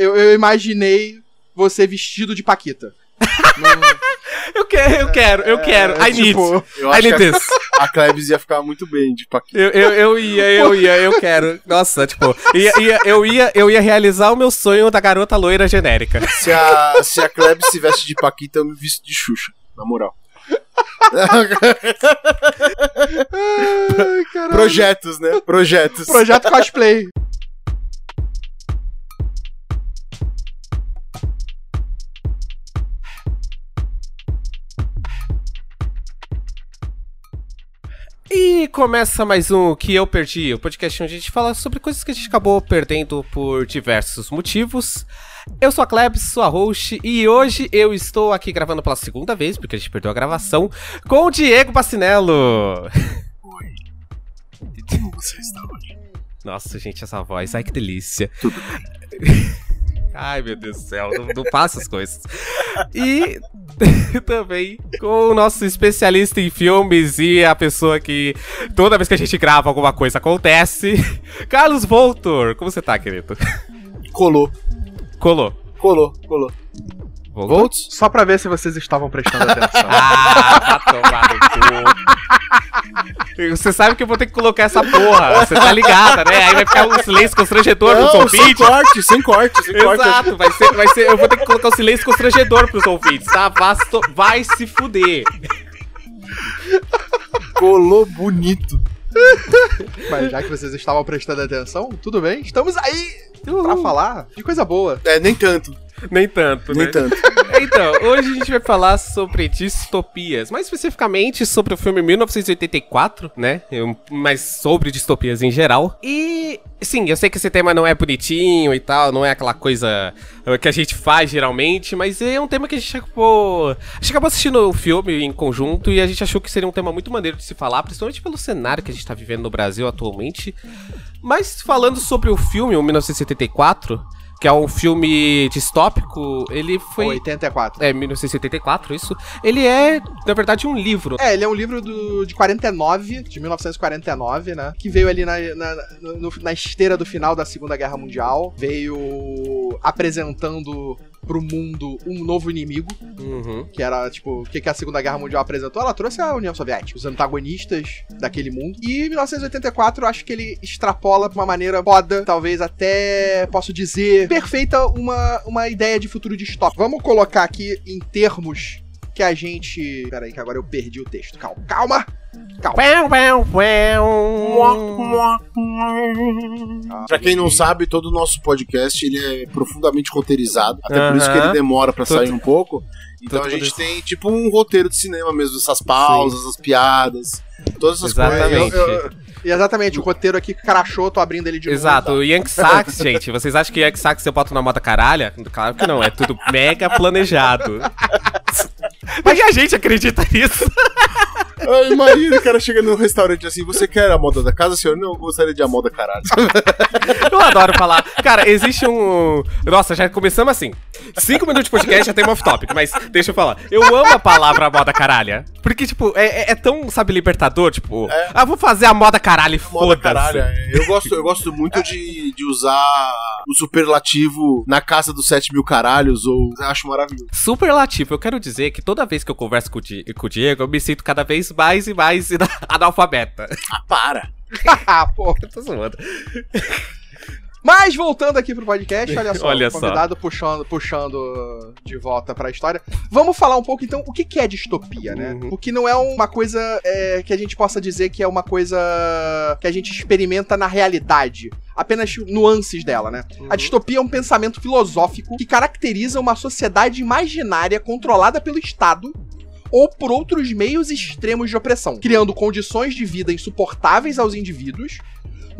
eu, eu imaginei você vestido de Paquita. Eu quero, eu quero, eu quero. I need. tipo, Eu I need que a, this. a Klebs ia ficar muito bem de Paquita. Eu, eu, eu ia, eu ia, eu quero. Nossa, tipo, ia, ia- eu, ia, eu ia realizar o meu sonho da garota loira genérica. Se a, se a Klebs se veste de Paquita, eu me visto de Xuxa, na moral. ai, caralho. Projetos, né? Projetos. Projeto cosplay. E começa mais um Que Eu Perdi, o podcast onde a gente fala sobre coisas que a gente acabou perdendo por diversos motivos. Eu sou a Klebs, sou a host, e hoje eu estou aqui gravando pela segunda vez, porque a gente perdeu a gravação, com o Diego Bacinello. Como você está hoje? Nossa, gente, essa voz, ai que delícia. Tudo Ai, meu Deus do céu, não, não passa as coisas. E também com o nosso especialista em filmes e a pessoa que toda vez que a gente grava alguma coisa acontece, Carlos Voltor. Como você tá, querido? Colou. Colou. Colou, colou. Voltou? Volts? Só pra ver se vocês estavam prestando atenção. Ah, no cu. Você sabe que eu vou ter que colocar essa porra. Você tá ligada, né? Aí vai ficar um silêncio constrangedor nos Não, sem ouvintes. corte, sem corte, sem corte. Exato, vai ser, vai ser. Eu vou ter que colocar o silêncio constrangedor pros ouvintes, tá? Vasto, vai se fuder. Colou bonito. Mas já que vocês estavam prestando atenção, tudo bem? Estamos aí pra falar de coisa boa. É, nem tanto, Nem tanto, nem né? tanto. Então, hoje a gente vai falar sobre distopias, mais especificamente sobre o filme 1984, né? Eu- Mas sobre distopias em geral. E, sim, eu sei que esse tema não é bonitinho e tal, não é aquela coisa eh, que a gente faz geralmente, mas é um tema que a gente acabou. A gente acabou assistindo o filme em conjunto e a gente achou que seria um tema muito maneiro de se falar, principalmente pelo cenário que a gente tá vivendo no Brasil atualmente. Mas falando sobre o filme, o 1974, que é um filme distópico, ele foi. 84. É, 1984, isso. Ele é, na verdade, um livro. É, ele é um livro do, de 49, de 1949, né? Que veio ali na, na, no- na esteira do final da Segunda Guerra Mundial. Veio apresentando pro mundo um novo inimigo, Uhum. que era, tipo, o que, que a Segunda Guerra Mundial apresentou? Ela trouxe a União Soviética, os antagonistas daquele mundo. E 1984, eu acho que ele extrapola de uma maneira foda, talvez até, posso dizer, perfeita uma, uma ideia de futuro distópico. Vamos colocar aqui em termos que a gente... Pera aí, que agora eu perdi o texto. Calma, calma! Calma. Uau. Pra quem não sabe, todo o nosso podcast ele é profundamente roteirizado. Até por isso que ele demora pra sair um pouco. Então Tudo a gente tem tipo um roteiro de cinema mesmo, essas pausas, as piadas, todas essas Exatamente. coisas. Eu- eu- E exatamente, o roteiro aqui crachou, tô abrindo ele de novo. Exato, o Yankee Sax, gente. Vocês acham que Yankee Sax eu boto na moda caralha? Claro que não, é tudo mega planejado. Mas a gente acredita nisso. Ai, imagina o cara chega no restaurante assim, você quer a moda da casa, senhor? Não, eu gostaria de a moda caralho. Eu adoro falar. Cara, existe um. Nossa, já começamos assim. Cinco minutos de podcast já tem um off-topic, mas deixa eu falar. Eu amo a palavra moda caralha. Porque, tipo, é, é- é tão, sabe, libertador, tipo, ah, vou fazer a moda caralho e Moda foda-se. caralho. é. Eu gosto, eu gosto muito de, de usar o superlativo na casa dos 7 mil caralhos, ou eu acho maravilhoso. Superlativo, eu quero dizer que toda vez que eu converso com o, Di- com o Diego, eu me sinto cada vez mais e mais analfabeta. Ah, para! ah, pô. Tô zoando. Mas voltando aqui pro podcast, olha só, Olha o convidado puxando, puxando de volta pra história. Vamos falar um pouco então o que, que é distopia, né? Uhum. Porque não é uma coisa é, que a gente possa dizer que é uma coisa que a gente experimenta na realidade. Apenas nuances dela, né? A distopia é um pensamento filosófico que caracteriza uma sociedade imaginária controlada pelo Estado ou por outros meios extremos de opressão, criando condições de vida insuportáveis aos indivíduos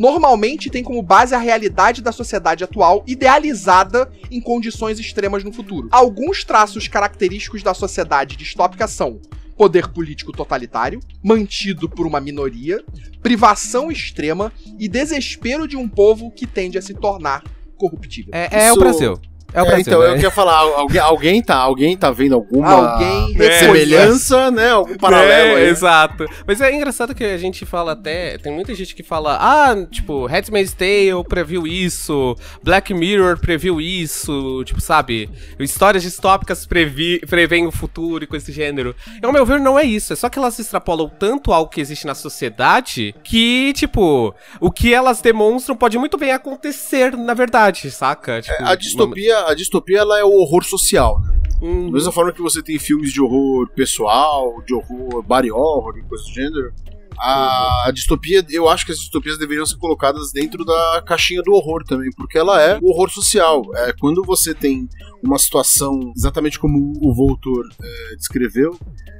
normalmente tem como base a realidade da sociedade atual, idealizada em condições extremas no futuro. Alguns traços característicos da sociedade distópica são poder político totalitário, mantido por uma minoria, privação extrema e desespero de um povo que tende a se tornar corruptível. É, é Isso- o Brasil. É o Brasil, então, né? eu queria falar, alguém, alguém, tá, alguém tá vendo alguma Alguém É. semelhança, né? Algum paralelo é, aí. Exato. Mas é engraçado que a gente fala até. Tem muita gente que fala, ah, tipo, Handmaid's Tale previu isso, Black Mirror previu isso, tipo, sabe? Histórias distópicas previ, preveem o futuro e coisa desse gênero. E ao meu ver, não é isso. É só que elas extrapolam tanto ao que existe na sociedade que, tipo, o que elas demonstram pode muito bem acontecer, na verdade, saca? Tipo, A distopia, a distopia ela é o horror social, né? Hum, Da mesma forma que você tem filmes de horror pessoal, de horror body horror e coisa do gênero, a, a distopia, eu acho que as distopias deveriam ser colocadas dentro da caixinha do horror também, porque ela é o horror social. É quando você tem uma situação exatamente como o Voltor é, descreveu,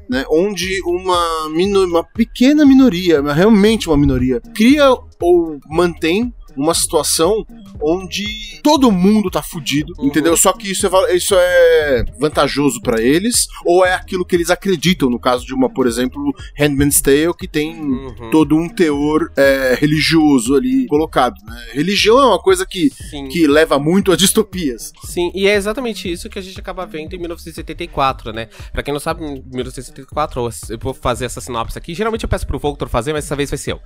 né, onde uma, mino- uma pequena minoria, realmente uma minoria, cria ou mantém uma situação onde todo mundo tá fudido, Uhum. entendeu? Só que isso é, isso é vantajoso pra eles, ou é aquilo que eles acreditam, no caso de uma, por exemplo, Handmaid's Tale, que tem uhum, todo um teor é, religioso ali colocado, né? Religião é uma coisa que, sim. que leva muito a distopias. Sim, e é exatamente isso que a gente acaba vendo em 1974, né? Pra quem não sabe, em 1974, eu vou fazer essa sinopse aqui. Geralmente eu peço pro Voltor fazer, mas dessa vez vai ser eu.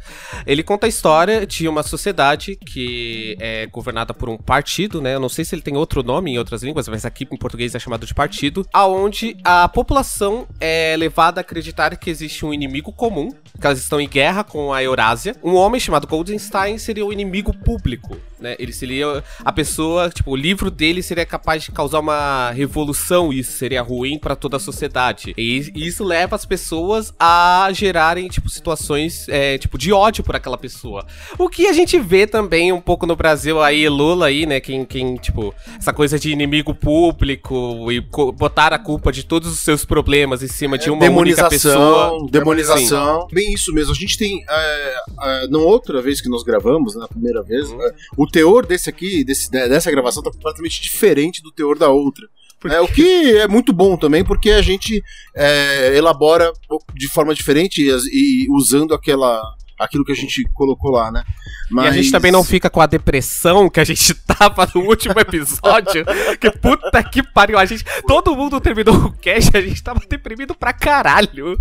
Ele conta a história de uma sociedade que é governada por um partido, né? Eu não sei se ele tem outro nome em outras línguas, mas aqui em português é chamado de partido, aonde a população é levada a acreditar que existe um inimigo comum, que elas estão em guerra com a Eurásia. Um homem chamado Goldenstein seria o inimigo público, né? Ele seria a pessoa, tipo, o livro dele seria capaz de causar uma revolução, e isso seria ruim pra toda a sociedade. E isso leva as pessoas a gerarem, tipo, situações, é, tipo, de ódio por aquela pessoa. O que a gente vê também um pouco no Brasil aí, Lula aí, né? Quem, quem tipo, essa coisa de inimigo público e botar a culpa de todos os seus problemas em cima de uma única pessoa. demonização, demonização. Bem isso mesmo. A gente tem, é, é, na outra vez que nós gravamos, né, na primeira vez, é, o teor desse aqui, desse, dessa gravação, tá completamente diferente do teor da outra. É, o que é muito bom também, porque a gente é, elabora de forma diferente e, e usando aquela, aquilo que a gente colocou lá, né? E a gente também não fica com a depressão que a gente tava no último episódio. que puta que pariu. A gente, todo mundo terminou o cast, a gente tava deprimido pra caralho.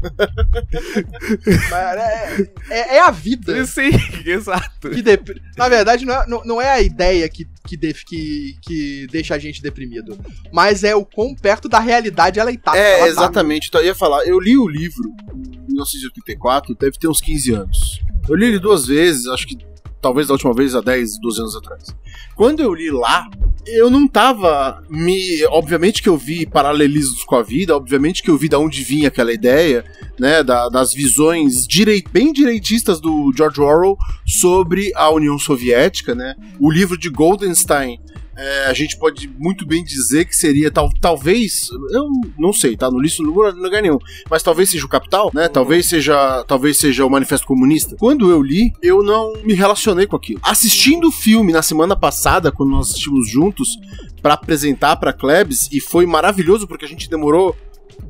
Mas É, é- é a vida. Sim, exato. Dep- Na verdade, não é, não, não é a ideia que, que, def- que, que deixa a gente deprimido. Mas é o quão perto da realidade ela tá. É, ela tá. exatamente. Então, eu ia falar, eu li o livro em 1984, deve ter uns 15 anos. Eu li ele duas vezes, acho que talvez da última vez há 10, 12 anos atrás. Quando eu li lá, eu não tava me. Obviamente que eu vi paralelismos com a vida, obviamente que eu vi da onde vinha aquela ideia, né? da- das visões direi- bem direitistas do George Orwell sobre a União Soviética, né? O livro de Goldenstein. É, a gente pode muito bem dizer que seria tal, talvez, eu não sei, tá? No listo no lugar nenhum, mas talvez seja o Capital, né? Talvez seja, talvez seja o Manifesto Comunista. Quando eu li, eu não me relacionei com aquilo. Assistindo o filme na semana passada, quando nós assistimos juntos pra apresentar pra Klebs, e foi maravilhoso porque a gente demorou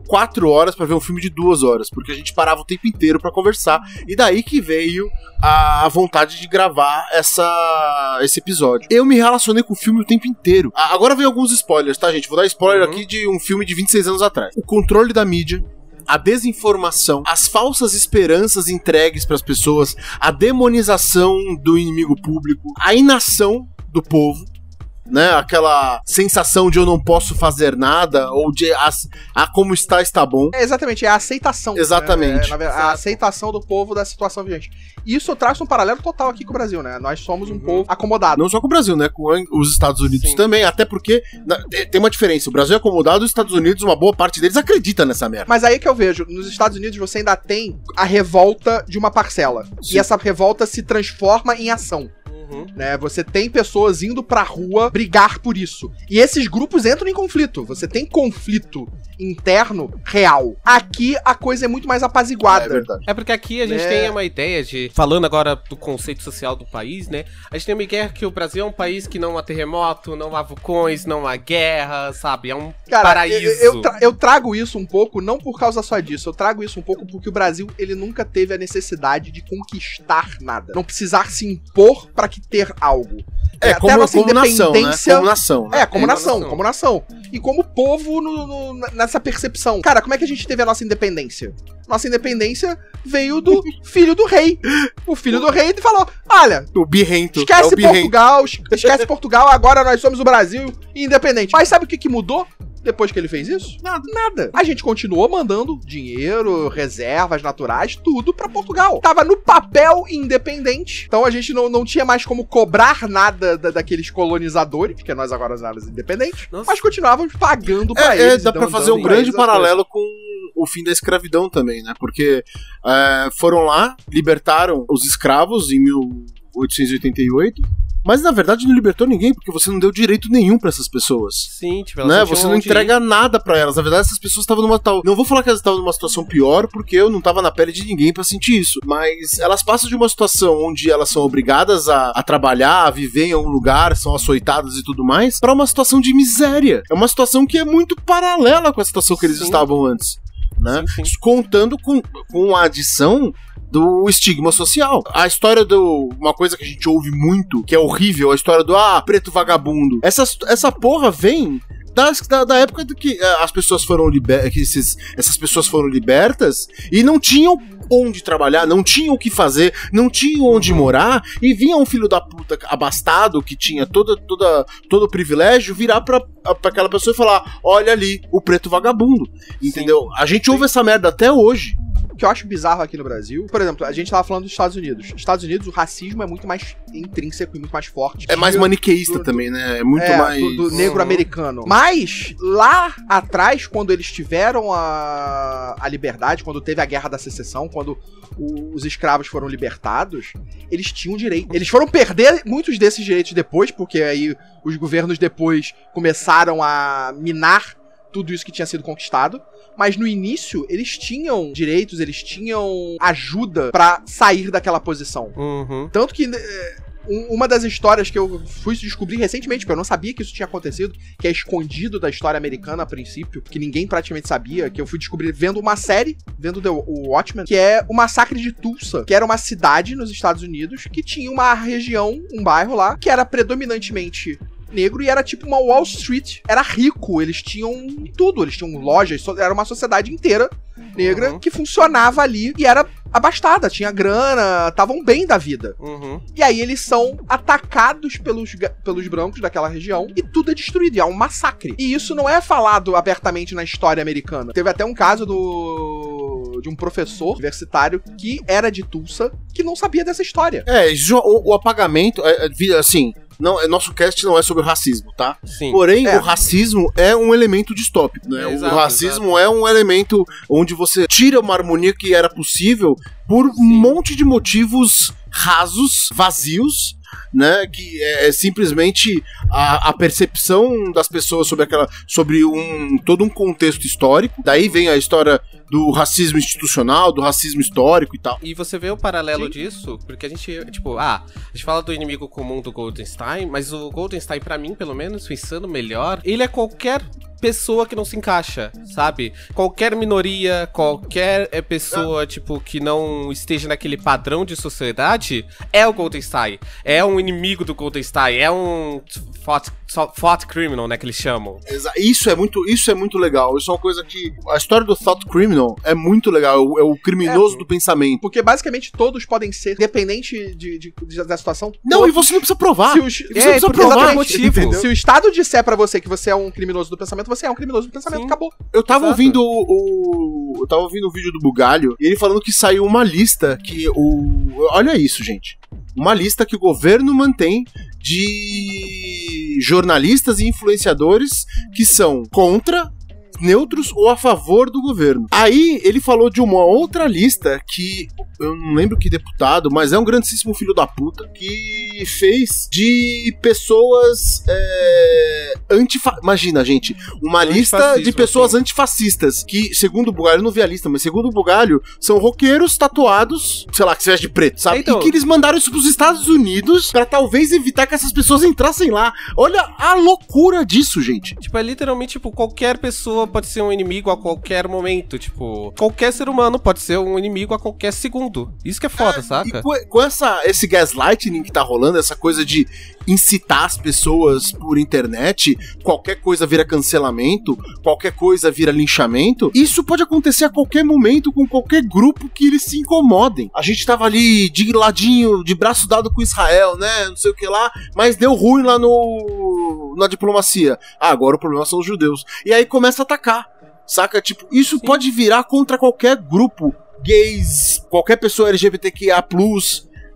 quatro horas pra ver um filme de duas horas, porque a gente parava o tempo inteiro pra conversar. E daí que veio a vontade de gravar essa, esse episódio. Eu me relacionei com o filme o tempo inteiro. Agora vem alguns spoilers, tá, gente? Vou dar spoiler Uhum. aqui de um filme de 26 anos atrás. O controle da mídia. A desinformação, as falsas esperanças entregues pras pessoas, a demonização do inimigo público, a inação do povo, né? Aquela sensação de eu não posso fazer nada, ou de a, a como está, está bom. É, exatamente, é a aceitação. Exatamente. né? É, verdade, a aceitação do povo da situação vigente. E isso traz um paralelo total aqui com o Brasil, né? Nós somos um Uhum. povo acomodado. Não só com o Brasil, né? Com os Estados Unidos Sim. também, até porque na- tem tem uma diferença. O Brasil é acomodado, os Estados Unidos, uma boa parte deles acredita nessa merda. Mas aí que eu vejo, nos Estados Unidos você ainda tem a revolta de uma parcela. Sim. E essa revolta se transforma em ação. Uhum. né? Você tem pessoas indo pra rua brigar por isso. E esses grupos entram em conflito. Você tem conflito interno real. Aqui a coisa é muito mais É apaziguada. verdade. É porque aqui a gente É. tem uma ideia de. Falando agora do conceito social do país, né? A gente tem uma ideia que o Brasil é um país que não há terremoto, não há vulcões, não há guerra, sabe? É um Cara, paraíso. Eu, eu, tra- eu trago isso um pouco, não por causa só disso, eu trago isso um pouco porque o Brasil, ele nunca teve a necessidade de conquistar nada. Não precisar se impor pra que ter algo. É, até como, a nossa como nação, né? independência. Como nação, né? É, como É, nação, nação. como nação. E como povo no- no- nessa percepção. Cara, como é que a gente teve a nossa independência? Nossa independência veio do filho do rei. O filho do rei falou: olha, O birrento. é esquece o birrento. Portugal, es- esquece Portugal, agora nós somos o Brasil independente. Mas sabe o que, que mudou? Depois que ele fez isso? Nada. Nada. A gente continuou mandando dinheiro, reservas naturais, tudo pra Portugal. Tava no papel independente. Então a gente não, não tinha mais como cobrar nada da- daqueles colonizadores, porque nós agora éramos independentes. Nossa. Mas continuávamos pagando pra É, é, eles. dá e pra fazer um dando pra grande paralelo com o fim da escravidão também, né? Porque é, foram lá, libertaram os escravos em 1888, mas na verdade não libertou ninguém, porque você não deu direito nenhum pra essas pessoas. Sim, tipo, Né? Você não entrega nada pra elas. Na verdade, essas pessoas estavam numa tal. Não vou falar que elas estavam numa situação pior, porque eu não tava na pele de ninguém pra sentir isso. Mas elas passam de uma situação onde elas são obrigadas a, a trabalhar, a viver em algum lugar, são açoitadas e tudo mais, pra uma situação de miséria. É uma situação que é muito paralela com a situação que eles Sim. estavam antes. Né? Sim, sim. Contando com, com a adição do estigma social. A história do. Uma coisa que a gente ouve muito, que é horrível, a história do ah, preto vagabundo. Essa, essa porra vem. Das, da, da época do que eh, as pessoas foram liber, que esses, essas pessoas foram libertas e não tinham onde trabalhar, não tinham o que fazer, não tinham onde morar, e vinha um filho da puta abastado que tinha toda, toda, todo o privilégio virar pra, pra aquela pessoa e falar: olha ali, o preto vagabundo. Entendeu? A gente ouve essa merda até hoje. O que eu acho bizarro aqui no Brasil, por exemplo, a gente tava falando dos Estados Unidos. Estados Unidos, o racismo é muito mais intrínseco e muito mais forte. É mais maniqueísta do- também, né? É muito é, mais. do, do negro Uhum. americano. Mas, lá atrás, quando eles tiveram a, a liberdade, quando teve a guerra da secessão, quando o- os escravos foram libertados, eles tinham direito. Eles foram perder muitos desses direitos depois, porque aí os governos depois começaram a minar tudo isso que tinha sido conquistado. Mas no início, eles tinham direitos, eles tinham ajuda pra sair daquela posição. Uhum. Tanto que um- uma das histórias que eu fui descobrir recentemente, porque eu não sabia que isso tinha acontecido, que é escondido da história americana a princípio, que ninguém praticamente sabia, que eu fui descobrir vendo uma série, vendo The- o Watchmen, que é o massacre de Tulsa, que era uma cidade nos Estados Unidos que tinha uma região, um bairro lá, que era predominantemente negro e era tipo uma Wall Street, era rico, eles tinham tudo, eles tinham lojas, so- era uma sociedade inteira negra Uhum. que funcionava ali e era abastada, tinha grana, estavam bem da vida. Uhum. E aí eles são atacados pelos, pelos brancos daquela região e tudo é destruído. E é um massacre. E isso não é falado abertamente na história americana. Teve até um caso do de um professor universitário que era de Tulsa que não sabia dessa história. É, o, o apagamento, é, é, assim, não, é, nosso cast não é sobre racismo, tá? Sim. Porém, É. o racismo é um elemento distópico, né? É, o exato, racismo é um elemento onde você tira uma harmonia que era possível por um monte de motivos rasos, vazios, né? Que é, é simplesmente a, a percepção das pessoas sobre aquela, sobre um todo um contexto histórico. Daí vem a história do racismo institucional, do racismo histórico e tal. E você vê o paralelo disso, porque a gente, tipo, ah, a gente fala do inimigo comum do Goldenstein, mas o Goldenstein, pra mim, pelo menos, pensando melhor, ele é qualquer pessoa que não se encaixa, sabe? Qualquer minoria, qualquer é, pessoa, tipo, que não esteja naquele padrão de sociedade, é o Goldenstein. É um inimigo do Goldenstein, é um thought, thought criminal, né, que eles chamam. Isso é muito, isso é muito legal. Isso é uma coisa que a história do thought criminal é muito legal. É o, é o criminoso É. do pensamento. Porque basicamente todos podem ser, dependente de, de- de- da situação. Não, todos- e você não precisa provar. Se os- Você É, não precisa porque provar. motivo. Se o Estado disser pra você que você é um criminoso do pensamento, você é um criminoso do pensamento, Sim. acabou. Eu tava Exato. ouvindo o, o- Eu tava ouvindo o vídeo do Bugalho e ele falando que saiu uma lista que o. Olha isso, gente. Uma lista que o governo mantém de jornalistas e influenciadores que são contra. Neutros ou a favor do governo. Aí ele falou de uma outra lista que eu não lembro que deputado, mas é um grandíssimo filho da puta que fez de pessoas é, antifa... Imagina, gente, uma lista de pessoas sim. antifascistas que, segundo o Bugalho, não vi a lista, mas segundo o Bugalho, são roqueiros tatuados, sei lá, que se veste de preto, sabe? Então- E que eles mandaram isso pros Estados Unidos pra talvez evitar que essas pessoas entrassem lá. Olha a loucura disso, gente. Tipo, é literalmente, tipo, qualquer pessoa pode ser um inimigo a qualquer momento. Tipo, qualquer ser humano pode ser um inimigo a qualquer segundo. Isso que é foda, É, saca? Com, com essa, esse gaslighting que tá rolando, essa coisa de incitar as pessoas por internet, qualquer coisa vira cancelamento, qualquer coisa vira linchamento, isso pode acontecer a qualquer momento com qualquer grupo que eles se incomodem. A gente tava ali de ladinho, de braço dado com Israel, né? Não sei o que lá, mas deu ruim lá no na diplomacia. Ah, agora o problema são os judeus. E aí começa a atacar. Saca? Tipo, isso pode virar contra qualquer grupo. Gays, qualquer pessoa LGBTQIA,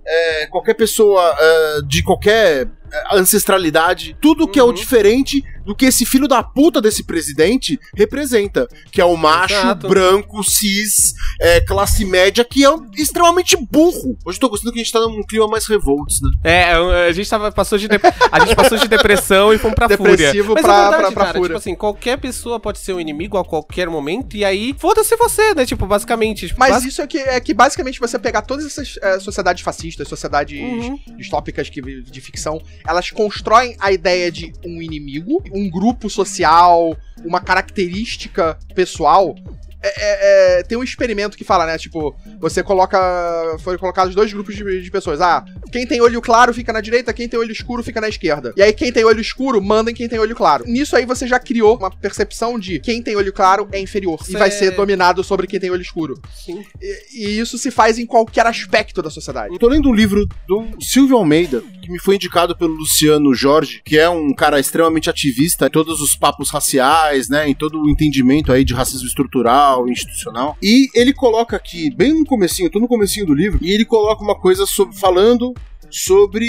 é, qualquer pessoa é, de qualquer é, ancestralidade, tudo que é o Uhum. diferente do que esse filho da puta desse presidente representa, que é o macho Exato. branco, cis, é, classe média, que é extremamente burro. Hoje eu tô gostando que a gente tá num clima mais revoltos, né? É, a gente tava, passou de dep- a gente passou de depressão e fomos pra Depressivo fúria. Mas pra- é verdade, pra- pra cara, fúria. tipo assim, qualquer pessoa pode ser um inimigo a qualquer momento e aí foda-se você, né? Tipo, basicamente. Tipo, Mas bas- isso é que, é que basicamente você pegar todas essas eh, sociedades fascistas, sociedades Uhum. distópicas que, de ficção, elas constroem a ideia de um inimigo, um grupo social, uma característica pessoal. É, é, é, tem um experimento que fala, né? Tipo, você coloca. Foram colocados dois grupos de, de pessoas. Ah, quem tem olho claro fica na direita, quem tem olho escuro fica na esquerda. E aí, quem tem olho escuro manda em quem tem olho claro. Nisso aí você já criou uma percepção de quem tem olho claro é inferior. E Cê- vai ser dominado sobre quem tem olho escuro. Sim. E, e isso se faz em qualquer aspecto da sociedade. Eu tô lendo um livro do Silvio Almeida, que me foi indicado pelo Luciano Jorge, que é um cara extremamente ativista em todos os papos raciais, né, em todo o entendimento aí de racismo estrutural, institucional. E ele coloca aqui, bem no comecinho, tô no comecinho do livro, e ele coloca uma coisa sobre falando sobre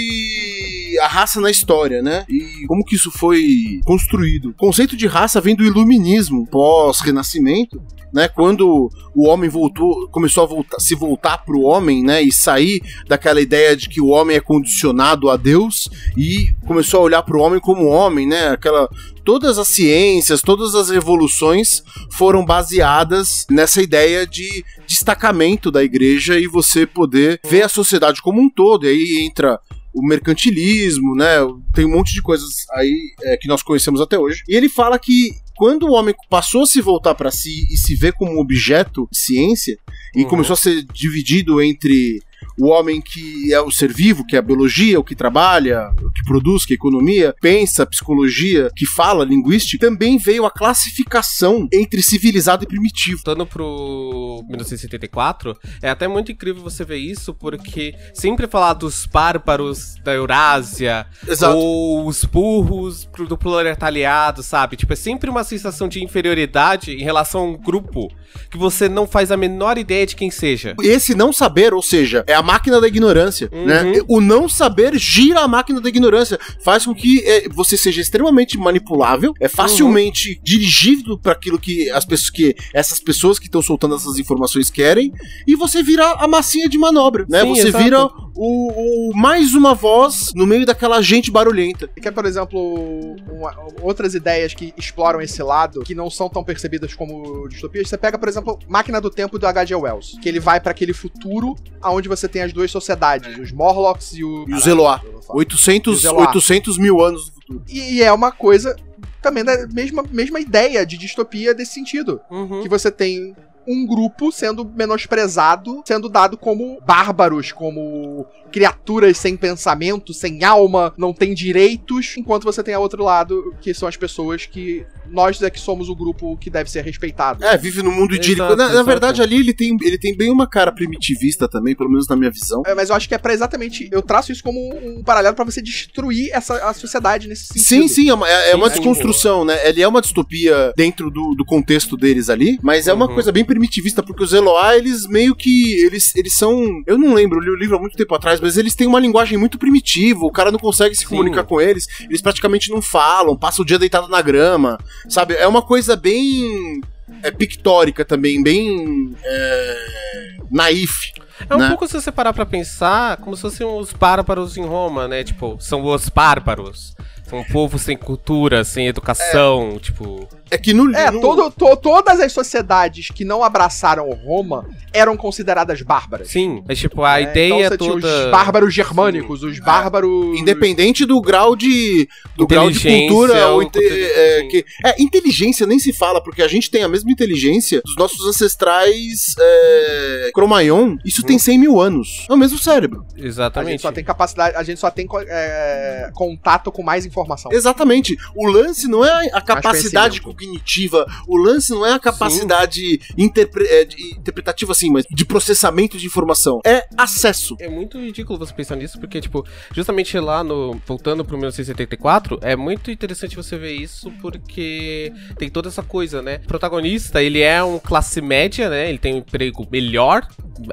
a raça na história, né? E como que isso foi construído. O conceito de raça vem do iluminismo pós-renascimento, né? Quando o homem voltou, começou a voltar, se voltar para o homem, né? E sair daquela ideia de que o homem é condicionado a Deus e começou a olhar para o homem como homem, né? Aquela todas as ciências, todas as revoluções foram baseadas nessa ideia de destacamento da igreja e você poder ver a sociedade como um todo. E aí entra o mercantilismo, né? Tem um monte de coisas aí é, que nós conhecemos até hoje. E ele fala que quando o homem passou a se voltar para si e se ver como um objeto de ciência e Uhum. começou a ser dividido entre o homem que é o ser vivo, que é a biologia, o que trabalha, o que produz, que é a economia, pensa, psicologia, que fala, linguística, também veio a classificação entre civilizado e primitivo. Voltando pro 1974, é até muito incrível você ver isso, porque sempre falar dos bárbaros da Eurásia, Exato. ou os burros do proletariado, sabe? Tipo, é sempre uma sensação de inferioridade em relação a um grupo que você não faz a menor ideia de quem seja. Esse não saber, ou seja, é a máquina da ignorância, Uhum. né? O não saber gira a máquina da ignorância, faz com que é, você seja extremamente manipulável, é facilmente Uhum. dirigível para aquilo que as pessoas que essas pessoas que estão soltando essas informações querem, e você vira a massinha de manobra, né? Sim, você exato. vira o, o- mais uma voz no meio daquela gente barulhenta. Que é, por exemplo, uma- outras ideias que exploram esse lado, que não são tão percebidas como distopias. Você pega, por exemplo, Máquina do Tempo do H.G. Wells, que ele vai pra aquele futuro onde você tem as duas sociedades, os Morlocks e o... E os Eloá. eu vou falar. 800, Zeloá. 800 mil anos no futuro. E, e é uma coisa também da mesma, mesma ideia de distopia desse sentido. Uhum. Que você tem um grupo sendo menosprezado, sendo dado como bárbaros, como criaturas sem pensamento, sem alma, não tem direitos, enquanto você tem a outro lado, que são as pessoas que nós é que somos o grupo que deve ser respeitado. É, vive no mundo idílico. Na, na verdade, ali ele tem, ele tem bem uma cara primitivista também, pelo menos na minha visão. É, mas eu acho que é pra exatamente. Eu traço isso como um paralelo pra você destruir essa, a sociedade nesse sentido. Sim, sim, é uma, é- é uma sim. desconstrução, né? Ele é uma distopia dentro do, do contexto deles ali, mas é uma Uhum. coisa bem primitivista, porque os Eloá, eles meio que. Eles, eles são. Eu não lembro, eu li o livro há muito tempo atrás, mas eles têm uma linguagem muito primitiva, o cara não consegue se Sim. comunicar com eles, eles praticamente não falam, passa o dia deitado na grama, sabe? É uma coisa bem. É pictórica também, bem. É, naif. É um né? pouco se você parar pra pensar, como se fossem os bárbaros em Roma, né? Tipo, são os bárbaros. São um povo sem cultura, sem educação, tipo. É que no É, no- todo, to- todas as sociedades que não abraçaram Roma eram consideradas bárbaras. Sim, é tipo, a É, ideia então você tinha toda. os bárbaros germânicos, os bárbaros. Independente do grau de do grau de cultura ou ou inte- é, sim. que, é, inteligência nem se fala, porque a gente tem a mesma inteligência dos nossos ancestrais é, Cromaion. Isso tem 100 mil anos. É o mesmo cérebro. A gente Exatamente. só tem capacidade, a gente só tem é, contato com mais informação. Exatamente. O lance não é a capacidade cognitiva, o lance não é a capacidade interpre- é, de- interpretativa, assim, mas de processamento de informação. É acesso. É muito ridículo você pensar nisso, porque, tipo, justamente lá no. Voltando pro 1974, é muito interessante você ver isso, porque tem toda essa coisa, né? O protagonista, ele é um classe média, né? Ele tem um emprego melhor,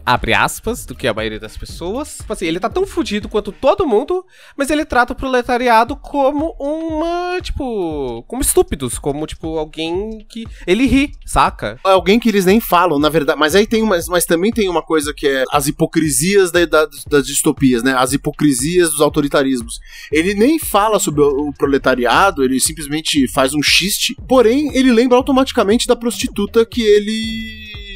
abre aspas, do que a maioria das pessoas. Tipo assim, ele tá tão fudido quanto todo mundo, mas ele trata o proletariado como uma. Tipo. Como estúpidos, como, tipo, alguém que. Ele ri, saca? É alguém que eles nem falam, na verdade. Mas aí tem uma, mas também tem uma coisa que é as hipocrisias da, da- das distopias, né? As hipocrisias dos autoritarismos. Ele nem fala sobre o, o proletariado, ele simplesmente faz um xiste. Porém, ele lembra automaticamente da prostituta que ele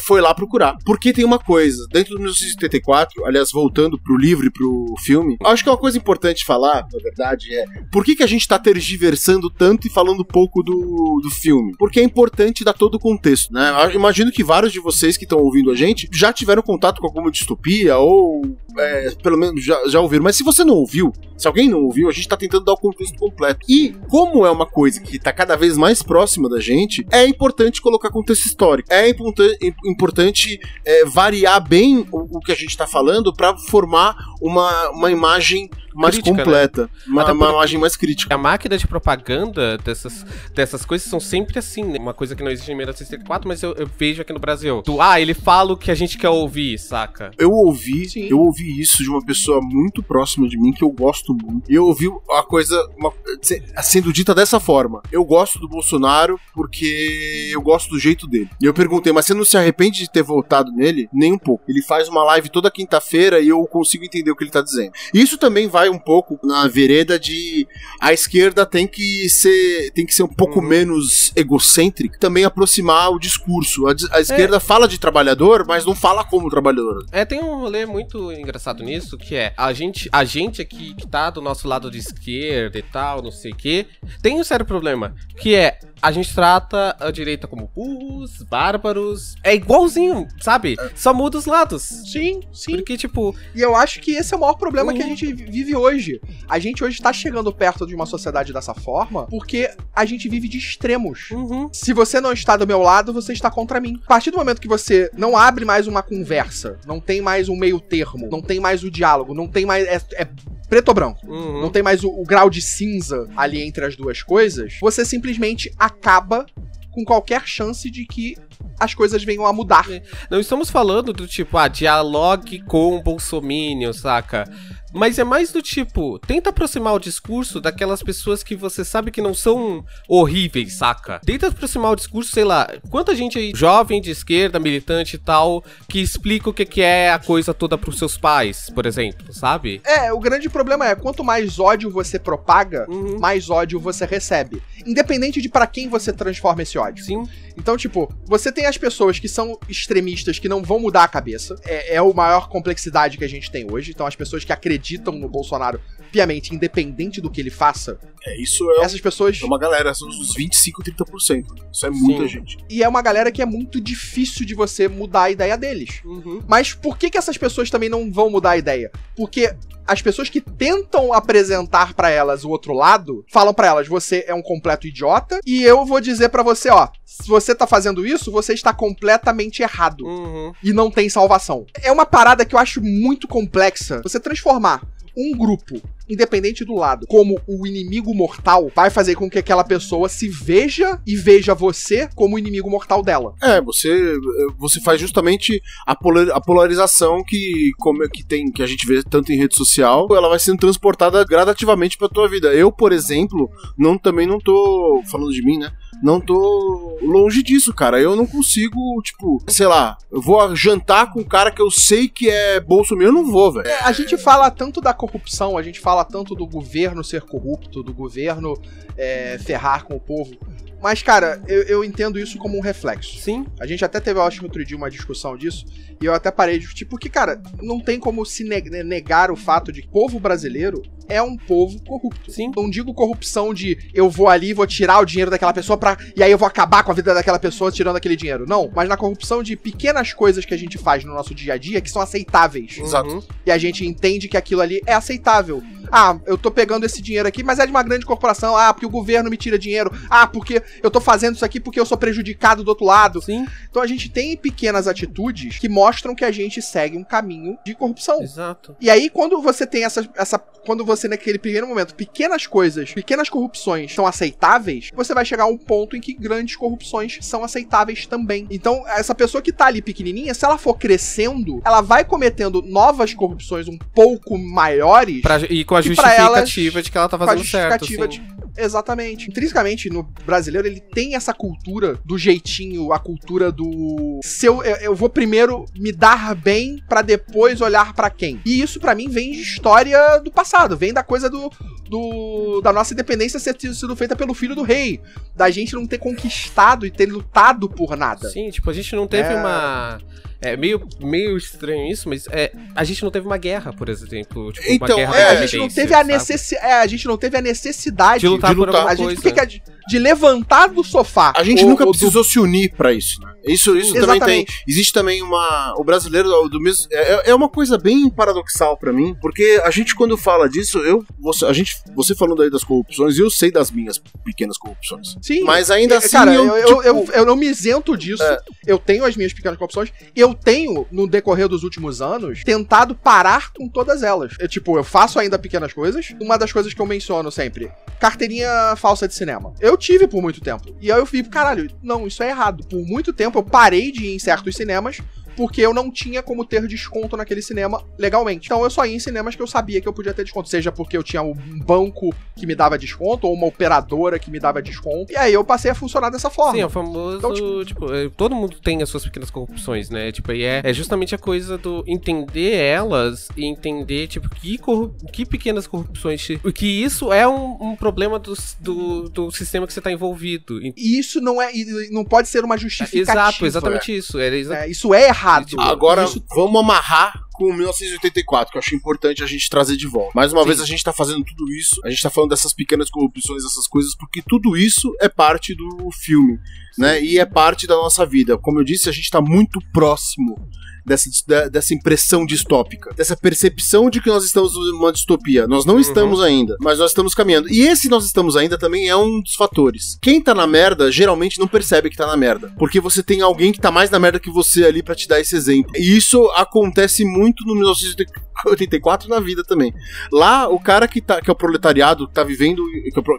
foi lá procurar. Porque tem uma coisa, dentro do 1974, aliás, voltando pro livro e pro filme, acho que é uma coisa importante falar, na verdade, é por que, que a gente tá tergiversando tanto e falando pouco do, do filme? Porque é importante dar todo o contexto, né? Eu imagino que vários de vocês que estão ouvindo a gente já tiveram contato com alguma distopia ou é, pelo menos já, já ouviram. Mas se você não ouviu, se alguém não ouviu, a gente tá tentando dar o contexto completo. E como é uma coisa que tá cada vez mais próxima da gente, é importante colocar contexto histórico. É importan- im- importante é, variar bem o, o que a gente tá falando para formar uma, uma imagem mais Crítica, né? completa, uma, Até uma porque- imagem mais crítica. A máquina de propaganda dessas, dessas coisas são sempre assim, né? Uma coisa que não existe em 1964, mas eu, eu vejo aqui no Brasil. Tu, ah, ele fala o que a gente quer ouvir, saca? Eu ouvi, Sim. eu ouvi isso de uma pessoa muito próxima de mim que eu gosto muito. E eu ouvi a coisa uma- se- sendo dita dessa forma. Eu gosto do Bolsonaro porque eu gosto do jeito dele. E eu perguntei, mas você não se arrepende de ter votado nele? Nem um pouco. Ele faz uma live toda quinta-feira e eu consigo entender o que ele tá dizendo. Isso também vai um pouco na vereda de a esquerda tem que ser tem que ser um pouco Uhum. menos egocêntrica, também aproximar o discurso. A, a esquerda fala de trabalhador, mas não fala como trabalhador. É, tem um rolê muito engraçado nisso, que é a gente, a gente aqui que tá do nosso lado de esquerda e tal, não sei o quê, tem um sério problema, que é a gente trata a direita como burros, bárbaros, é igualzinho, sabe? Só muda os lados. Sim, sim. Porque, tipo, E eu acho que esse é o maior problema Uhum. que a gente vive hoje. A gente hoje tá chegando perto de uma sociedade dessa forma porque a gente vive de extremos. uhum, Se você não está do meu lado, você está contra mim. A partir do momento que você não abre mais uma conversa, não tem mais um meio termo, não tem mais o diálogo, não tem mais. É, é preto ou branco. uhum. Não tem mais o, o grau de cinza ali entre as duas coisas, você simplesmente acaba com qualquer chance de que as coisas venham a mudar. Não estamos falando do tipo, ah, dialogue com o Bolsominion, saca? Mas é mais do tipo, tenta aproximar o discurso daquelas pessoas que você sabe que não são horríveis, saca? Tenta aproximar o discurso, sei lá, quanta gente aí, jovem de esquerda, militante e tal, que explica o que que é a coisa toda pros seus pais, por exemplo, sabe? É, o grande problema é, quanto mais ódio você propaga, Uhum. mais ódio você recebe. Independente de pra quem você transforma esse ódio. Sim. Então, tipo, você tem as pessoas que são extremistas que não vão mudar a cabeça. É, é a maior complexidade que a gente tem hoje. Então, as pessoas que acreditam no Bolsonaro piamente, independente do que ele faça, É, isso é, essas pessoas. é uma galera, são uns 25, 30%. Isso é muita Sim. gente. E é uma galera que é muito difícil de você mudar a ideia deles. Uhum. Mas por que, que essas pessoas também não vão mudar a ideia? Porque as pessoas que tentam apresentar pra elas o outro lado, falam pra elas, você é um completo idiota, e eu vou dizer pra você, ó, se você tá fazendo isso, você está completamente errado Uhum. e não tem salvação. É uma parada que eu acho muito complexa. Você transformar um grupo, independente do lado, como o inimigo mortal, vai fazer com que aquela pessoa se veja e veja você como o inimigo mortal dela. É, você, você faz justamente a, polar- a polarização que, como é que tem que a gente vê tanto em rede social, ela vai sendo transportada gradativamente pra tua vida. Eu, por exemplo, não também não tô falando de mim, né? Não tô longe disso, cara. Eu não consigo, tipo, sei lá, eu vou jantar com um cara que eu sei que é bolsominion, eu não vou, velho. É, a gente fala tanto da corrupção, a gente fala tanto do governo ser corrupto, do governo é, ferrar com o povo. Mas, cara, eu, eu, entendo isso como um reflexo. Sim. A gente até teve, eu acho, outro dia uma discussão disso, e eu até parei de discutir, porque, cara, não tem como se negar o fato de que o povo brasileiro é um povo corrupto. Sim. Não digo corrupção de eu vou ali, vou tirar o dinheiro daquela pessoa para e aí eu vou acabar com a vida daquela pessoa tirando aquele dinheiro. Não, mas na corrupção de pequenas coisas que a gente faz no nosso dia a dia que são aceitáveis. Exato. Uhum. E a gente entende que aquilo ali é aceitável. Ah, eu tô pegando esse dinheiro aqui, mas é de uma grande corporação. Ah, porque o governo me tira dinheiro. Ah, porque eu tô fazendo isso aqui porque eu sou prejudicado do outro lado. Sim. Então a gente tem pequenas atitudes que mostram que a gente segue um caminho de corrupção. Exato. E aí, quando você tem essa. essa quando você, naquele primeiro momento, pequenas coisas, pequenas corrupções são aceitáveis, você vai chegar a um ponto em que grandes corrupções são aceitáveis também. Então, essa pessoa que tá ali pequenininha, se ela for crescendo, ela vai cometendo novas corrupções um pouco maiores. Pra, e com a justificativa elas, de que ela tá fazendo certo. De, exatamente. Intrinsecamente, no brasileiro, ele tem essa cultura do jeitinho, a cultura do. Se eu, eu vou primeiro me dar bem para depois olhar para quem. E isso, para mim, vem de história do passado, vem da coisa do, do, da nossa independência ser sido feita pelo filho do rei. Da gente não ter conquistado e ter lutado por nada. Sim, tipo, a gente não teve é... uma é meio, meio estranho isso, mas é, a gente não teve uma guerra, por exemplo. Tipo, então, uma guerra é, a gente não teve a necessidade. É, a gente não teve a necessidade de lutar, de lutar por a coisa. Gente, de levantar do sofá. A gente nunca precisou do... se unir para isso, né? Isso, isso também tem. Existe também uma. O brasileiro do mesmo. É, é uma coisa bem paradoxal para mim, porque a gente, quando fala disso, eu. Você, a gente, você falando aí das corrupções, eu sei das minhas pequenas corrupções. Sim. Mas ainda assim. Cara, eu, eu, tipo... eu, eu, não me isento disso. É. Eu tenho as minhas pequenas corrupções. Eu tenho, no decorrer dos últimos anos, tentado parar com todas elas. Eu, tipo, eu faço ainda pequenas coisas. Uma das coisas que eu menciono sempre: carteirinha falsa de cinema. Eu tive por muito tempo. E aí eu fico, caralho, não, isso é errado. Por muito tempo eu parei de ir em certos cinemas porque eu não tinha como ter desconto naquele cinema legalmente. Então eu só ia em cinemas que eu sabia que eu podia ter desconto, seja porque eu tinha um banco que me dava desconto ou uma operadora que me dava desconto. E aí eu passei a funcionar dessa forma. Sim, é o famoso, então, tipo, tipo, é, todo mundo tem as suas pequenas corrupções, né? Tipo, e é, é justamente a coisa do entender elas e entender, tipo, que, que pequenas corrupções, que isso é um, um problema do, do, do, sistema que você tá envolvido. E isso não é, não pode ser uma justificativa. Exato, exatamente é. isso. É, exa é, isso é errado errado. Agora, Isso... vamos amarrar com 1984, que eu acho importante a gente trazer de volta. Mais uma Sim. vez, a gente tá fazendo tudo isso, a gente tá falando dessas pequenas corrupções, essas coisas, porque tudo isso é parte do filme, Sim. né? E é parte da nossa vida. Como eu disse, a gente tá muito próximo dessa, dessa impressão distópica, dessa percepção de que nós estamos numa distopia. Nós não uhum. estamos ainda, mas nós estamos caminhando. E esse nós estamos ainda também é um dos fatores. Quem tá na merda geralmente não percebe que tá na merda, porque você tem alguém que tá mais na merda que você ali para te dar esse exemplo. E isso acontece muito no 1984 na vida também. Lá, o cara que, tá, que é o proletariado, que tá vivendo,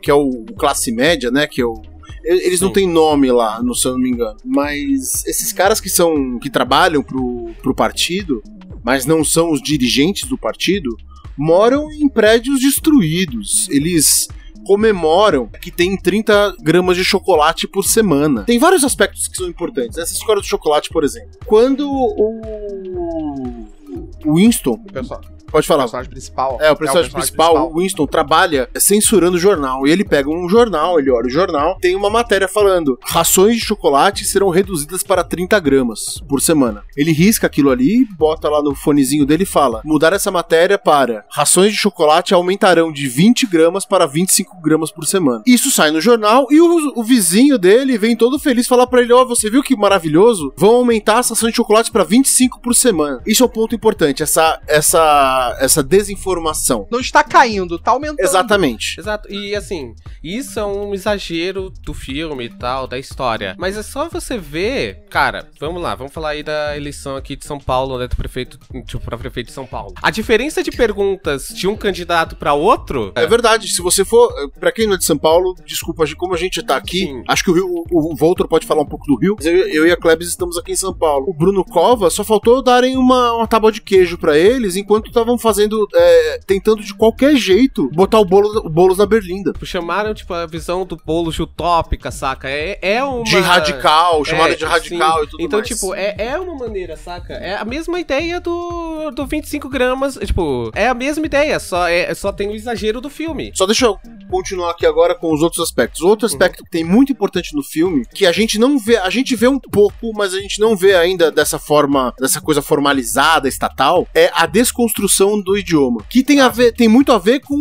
que é o classe média, né, que é o eles Sim. não têm nome lá, no, se eu não me engano. Mas esses caras que são. que trabalham pro, pro partido, mas não são os dirigentes do partido, moram em prédios destruídos. Eles comemoram que tem 30 gramas de chocolate por semana. Tem vários aspectos que são importantes. Essa história do chocolate, por exemplo. Quando o Winston. Pessoal, Pode falar. O personagem principal. É, o personagem, é o personagem principal, principal, o Winston, trabalha censurando o jornal. E ele pega um jornal, ele olha o jornal, tem uma matéria falando: rações de chocolate serão reduzidas para 30 gramas por semana. Ele risca aquilo ali, bota lá no fonezinho dele e fala: mudar essa matéria para rações de chocolate aumentarão de 20 gramas para 25 gramas por semana. Isso sai no jornal e o, o vizinho dele vem todo feliz falar para ele: ó, oh, você viu que maravilhoso? Vão aumentar as rações de chocolate para 25 por semana. Isso é o um ponto importante, essa, essa essa, desinformação. Não está caindo, está aumentando. Exatamente. Exato. E assim, isso é um exagero do filme e tal, da história. Mas é só você ver, cara, vamos lá, vamos falar aí da eleição aqui de São Paulo, né, do prefeito, tipo, para prefeito de São Paulo. A diferença de perguntas de um candidato para outro é verdade. Se você for, para quem não é de São Paulo, desculpa, como a gente tá aqui, Sim. acho que o, Rio, o, o Voltor pode falar um pouco do Rio. Eu, eu e a Klebs estamos aqui em São Paulo. O Bruno Cova só faltou darem uma, uma tábua de queijo para eles enquanto tava estavam fazendo, é, tentando de qualquer jeito botar o bolo, o Boulos na berlinda. Chamaram, tipo, a visão do Boulos de utópica, saca? É, é uma... De radical, chamada É, de radical sim. e tudo Então, mais. tipo, é, é uma maneira, saca? É a mesma ideia do, do 25 gramas. Tipo, é a mesma ideia, só, é, só tem o exagero do filme. Só deixa eu continuar aqui agora com os outros aspectos. Outro aspecto que tem muito importante no filme, que a gente não vê, a gente vê um pouco, mas a gente não vê ainda dessa forma, dessa coisa formalizada, estatal, é a desconstrução do idioma. Que tem a ver, tem muito a ver com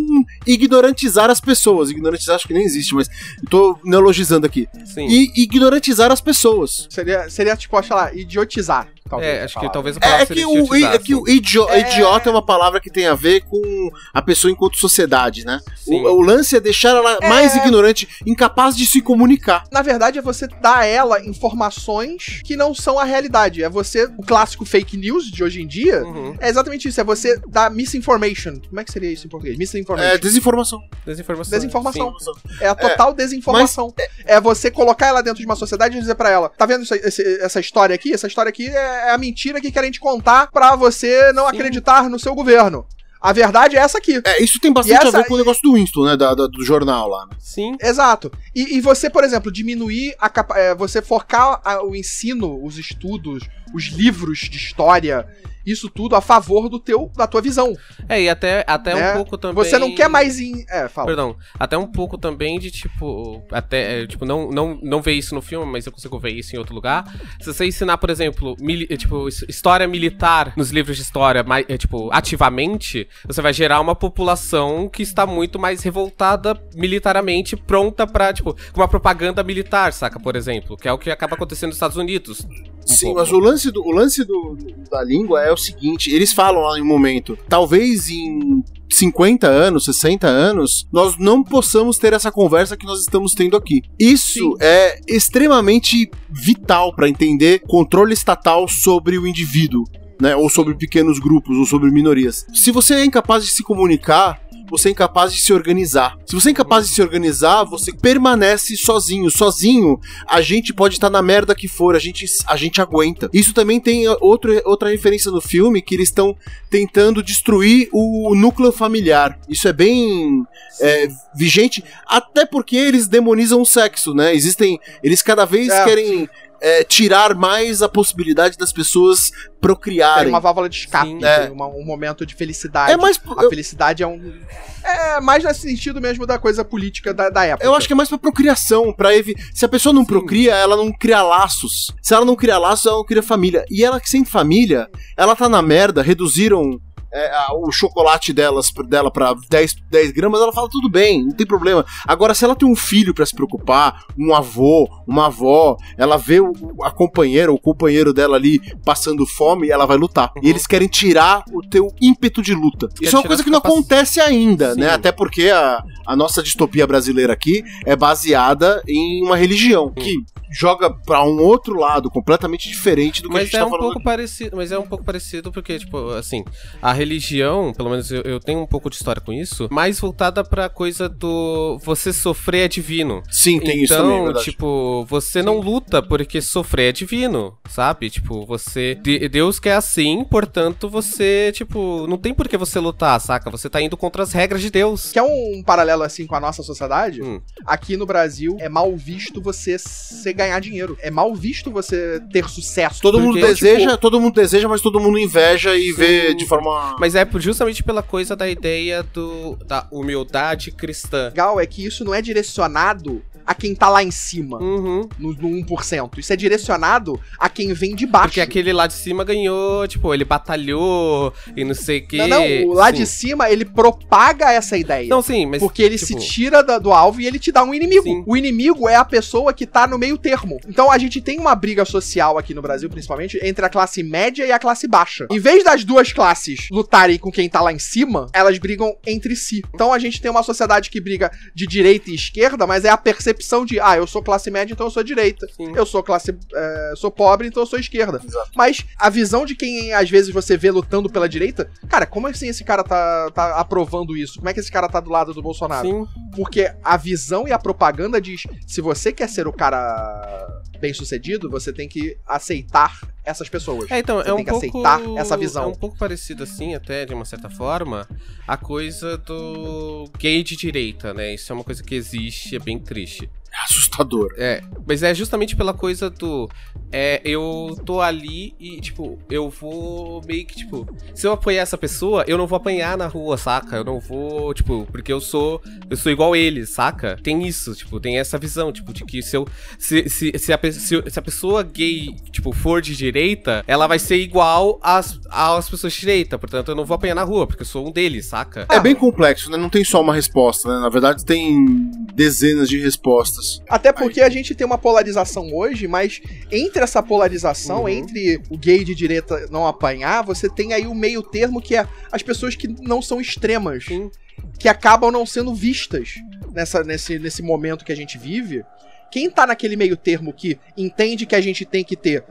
ignorantizar as pessoas. Ignorantizar acho que nem existe, mas tô neologizando aqui. Sim. E ignorantizar as pessoas. Seria, seria tipo, sei lá, idiotizar. Talvez, é, acho que talvez a É, palavra é seria que, o, é que o idio- É. idiota é uma palavra que tem a ver com a pessoa enquanto sociedade, né? O, o lance é deixar ela É. mais ignorante, incapaz de se comunicar. Na verdade, é você dar a ela informações que não são a realidade. É você. O clássico fake news de hoje em dia. Uhum. É exatamente isso. É você dar misinformation. Como é que seria isso em português? Misinformation. É desinformação. Desinformação. Desinformação. Sim. É a total desinformação. É você colocar ela dentro de uma sociedade e dizer pra ela: tá vendo isso aí- esse- essa história aqui? Essa história aqui é a mentira que querem te contar pra você não Sim. acreditar no seu governo. A verdade é essa aqui. É, isso tem bastante essa- a ver com o negócio do Winston, né? da- da- do jornal lá. né? Sim. Exato. E, e você, por exemplo, diminuir a capa é, você focar a- o ensino, os estudos, os livros de história, isso tudo a favor do teu, da tua visão. É, e até, até né? um pouco também. Você não quer mais em. É, fala. Perdão, até um pouco também de tipo, até, é, tipo, não, não, não ver isso no filme, mas eu consigo ver isso em outro lugar. Se você ensinar, por exemplo, mili- é, tipo, his- história militar nos livros de história, mais, é, tipo, ativamente, você vai gerar uma população que está muito mais revoltada militarmente, pronta pra, tipo, com uma propaganda militar, saca, por exemplo, que é o que acaba acontecendo nos Estados Unidos. um Sim, pouco. mas o lance, do, o lance do, da língua é o seguinte: eles falam lá em um momento, talvez em 50 anos, 60 anos, nós não possamos ter essa conversa que nós estamos tendo aqui. Isso Sim. é extremamente vital para entender controle estatal sobre o indivíduo. Né, ou sobre pequenos grupos, ou sobre minorias. Se você é incapaz de se comunicar, você é incapaz de se organizar. Se você é incapaz de se organizar, você permanece sozinho. Sozinho, a gente pode estar na merda que for, a gente, a gente aguenta. Isso também tem outro, outra referência no filme, que eles estão tentando destruir o núcleo familiar. Isso é bem é, vigente, até porque eles demonizam o sexo, né? Existem. Eles cada vez É. querem. É, tirar mais a possibilidade das pessoas Tem procriarem. uma válvula de escape, Sim. tem É. uma- um momento de felicidade. É mais. A felicidade é um. É mais nesse sentido mesmo da coisa política da, da época. Eu acho que é mais pra procriação, para evi... se a pessoa não procria, ela não cria laços. Se ela não cria laços, ela não cria família. E ela que sem família, ela tá na merda, reduziram é, a- o chocolate delas, dela pra 10, 10 gramas, ela fala tudo bem, não tem problema. Agora, se ela tem um filho pra se preocupar, um avô, uma avó, ela vê o, a companheira, o companheiro dela ali passando fome, ela vai lutar. E eles querem tirar o teu ímpeto de luta. Quer Isso é uma coisa que não acontece ainda, Sim. né? Até porque a, a nossa distopia brasileira aqui é baseada em uma religião que joga pra um outro lado completamente diferente do que a Mas gente é tá um falando. pouco parecido, mas é um pouco parecido porque, tipo, assim, a religião, pelo menos eu, eu tenho um pouco de história com isso, mais voltada pra coisa do você sofrer é divino. Sim, tem isso também, é Então, tipo, você não luta porque sofrer é divino, sabe? Tipo, você. de- Deus quer assim, portanto, você, tipo, não tem por que você lutar, saca? Você tá indo contra as regras de Deus. Que é um paralelo assim com a nossa sociedade. Hum. Aqui no Brasil é mal visto você se ganhar dinheiro. É mal visto você ter sucesso. Todo mundo porque, deseja, tipo, todo mundo deseja, mas todo mundo inveja e Sim. vê de forma. Mas é por- justamente pela coisa da ideia do, da humildade cristã. legal é que isso não é direcionado a quem tá lá em cima, Uhum. no, no 1%. Isso é direcionado a quem vem de baixo. Porque aquele lá de cima ganhou, tipo, ele batalhou e não sei o que. Não, não, o lá de Sim. cima ele propaga essa ideia. Não, sim, mas. porque ele tipo, se tira da- do alvo e ele te dá um inimigo. Sim. O inimigo é a pessoa que tá no meio termo. Então a gente tem uma briga social aqui no Brasil, principalmente, entre a classe média e a classe baixa. Em vez das duas classes lutarem com quem tá lá em cima, elas brigam entre si. Então a gente tem uma sociedade que briga de direita e esquerda, mas é a percepção de, ah, eu sou classe média, então eu sou direita. Sim. Eu sou classe. é, sou pobre, então eu sou esquerda. Exato. Mas a visão de quem às vezes você vê lutando pela direita, cara, como assim esse cara tá, tá aprovando isso? Como é que esse cara tá do lado do Bolsonaro? Sim. Porque a visão e a propaganda diz: se você quer ser o cara bem sucedido, você tem que aceitar essas pessoas. É, então, Você é um tem que pouco, aceitar essa visão. É um pouco parecido assim, até de uma certa forma, a coisa do gay de direita, né? Isso é uma coisa que existe, é bem triste. É assustador. É, mas é justamente pela coisa do. É, eu tô ali e, tipo, eu vou meio que, tipo, se eu apoiar essa pessoa, eu não vou apanhar na rua, saca? Eu não vou, tipo, porque eu sou. Eu sou igual eles, saca? Tem isso, tipo, tem essa visão, tipo, de que se eu. Se, se, se, a, se, se a pessoa gay, tipo, for de direita, ela vai ser igual às, às pessoas de direita. Portanto, eu não vou apanhar na rua, porque eu sou um deles, saca? É bem complexo, né? Não tem só uma resposta, né? Na verdade, tem dezenas de respostas. Até porque a gente tem uma polarização hoje, mas entre essa polarização, Uhum. entre o gay de direita não apanhar, você tem aí o meio termo que é as pessoas que não são extremas, Sim. que acabam não sendo vistas nessa, nesse, nesse momento que a gente vive. Quem tá naquele meio termo que entende que a gente tem que ter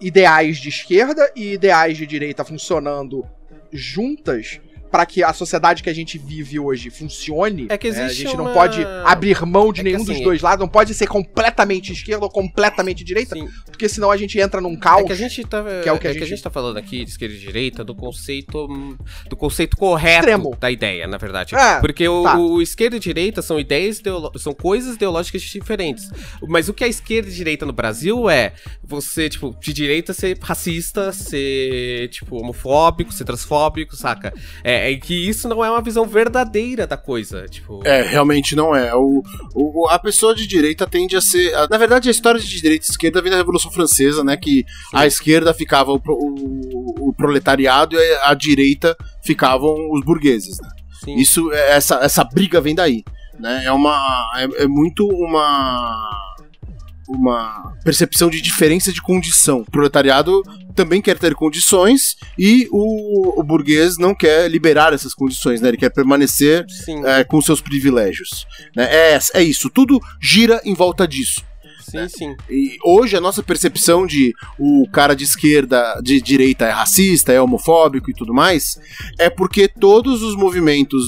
ideais de esquerda e ideais de direita funcionando juntas para que a sociedade que a gente vive hoje funcione. É que né? A existe gente não uma- pode abrir mão de É nenhum assim, dos dois lados, não pode ser completamente esquerda ou completamente direita, Sim. porque senão a gente entra num caos. É que a gente tá, que é o que a é que a gente- gente tá falando aqui de esquerda e direita do conceito do conceito correto Extremo. da ideia, na verdade. É, Porque o, tá. o esquerda e direita são ideias são coisas ideológicas diferentes. Mas o que é esquerda e direita no Brasil é você, tipo, de direita ser racista, ser, tipo, homofóbico, ser transfóbico, saca? É, é que isso não é uma visão verdadeira da coisa, tipo... É, realmente não é. O, o- a pessoa de direita tende a ser. a- na verdade, a história de direita e esquerda vem da Revolução Francesa, né? Que a esquerda ficava o, o- o proletariado e a direita ficavam os burgueses, né? sim. Isso, é- essa, essa briga vem daí. Né? É uma. É, é muito uma. Uma percepção de diferença de condição. O proletariado também quer ter condições e o, o burguês não quer liberar essas condições, né? Ele quer permanecer é, com seus privilégios. Né? É, é isso, tudo gira em volta disso. sim, sim. E hoje a nossa percepção de o cara de esquerda, de direita é racista, é homofóbico e tudo mais, é porque todos os movimentos,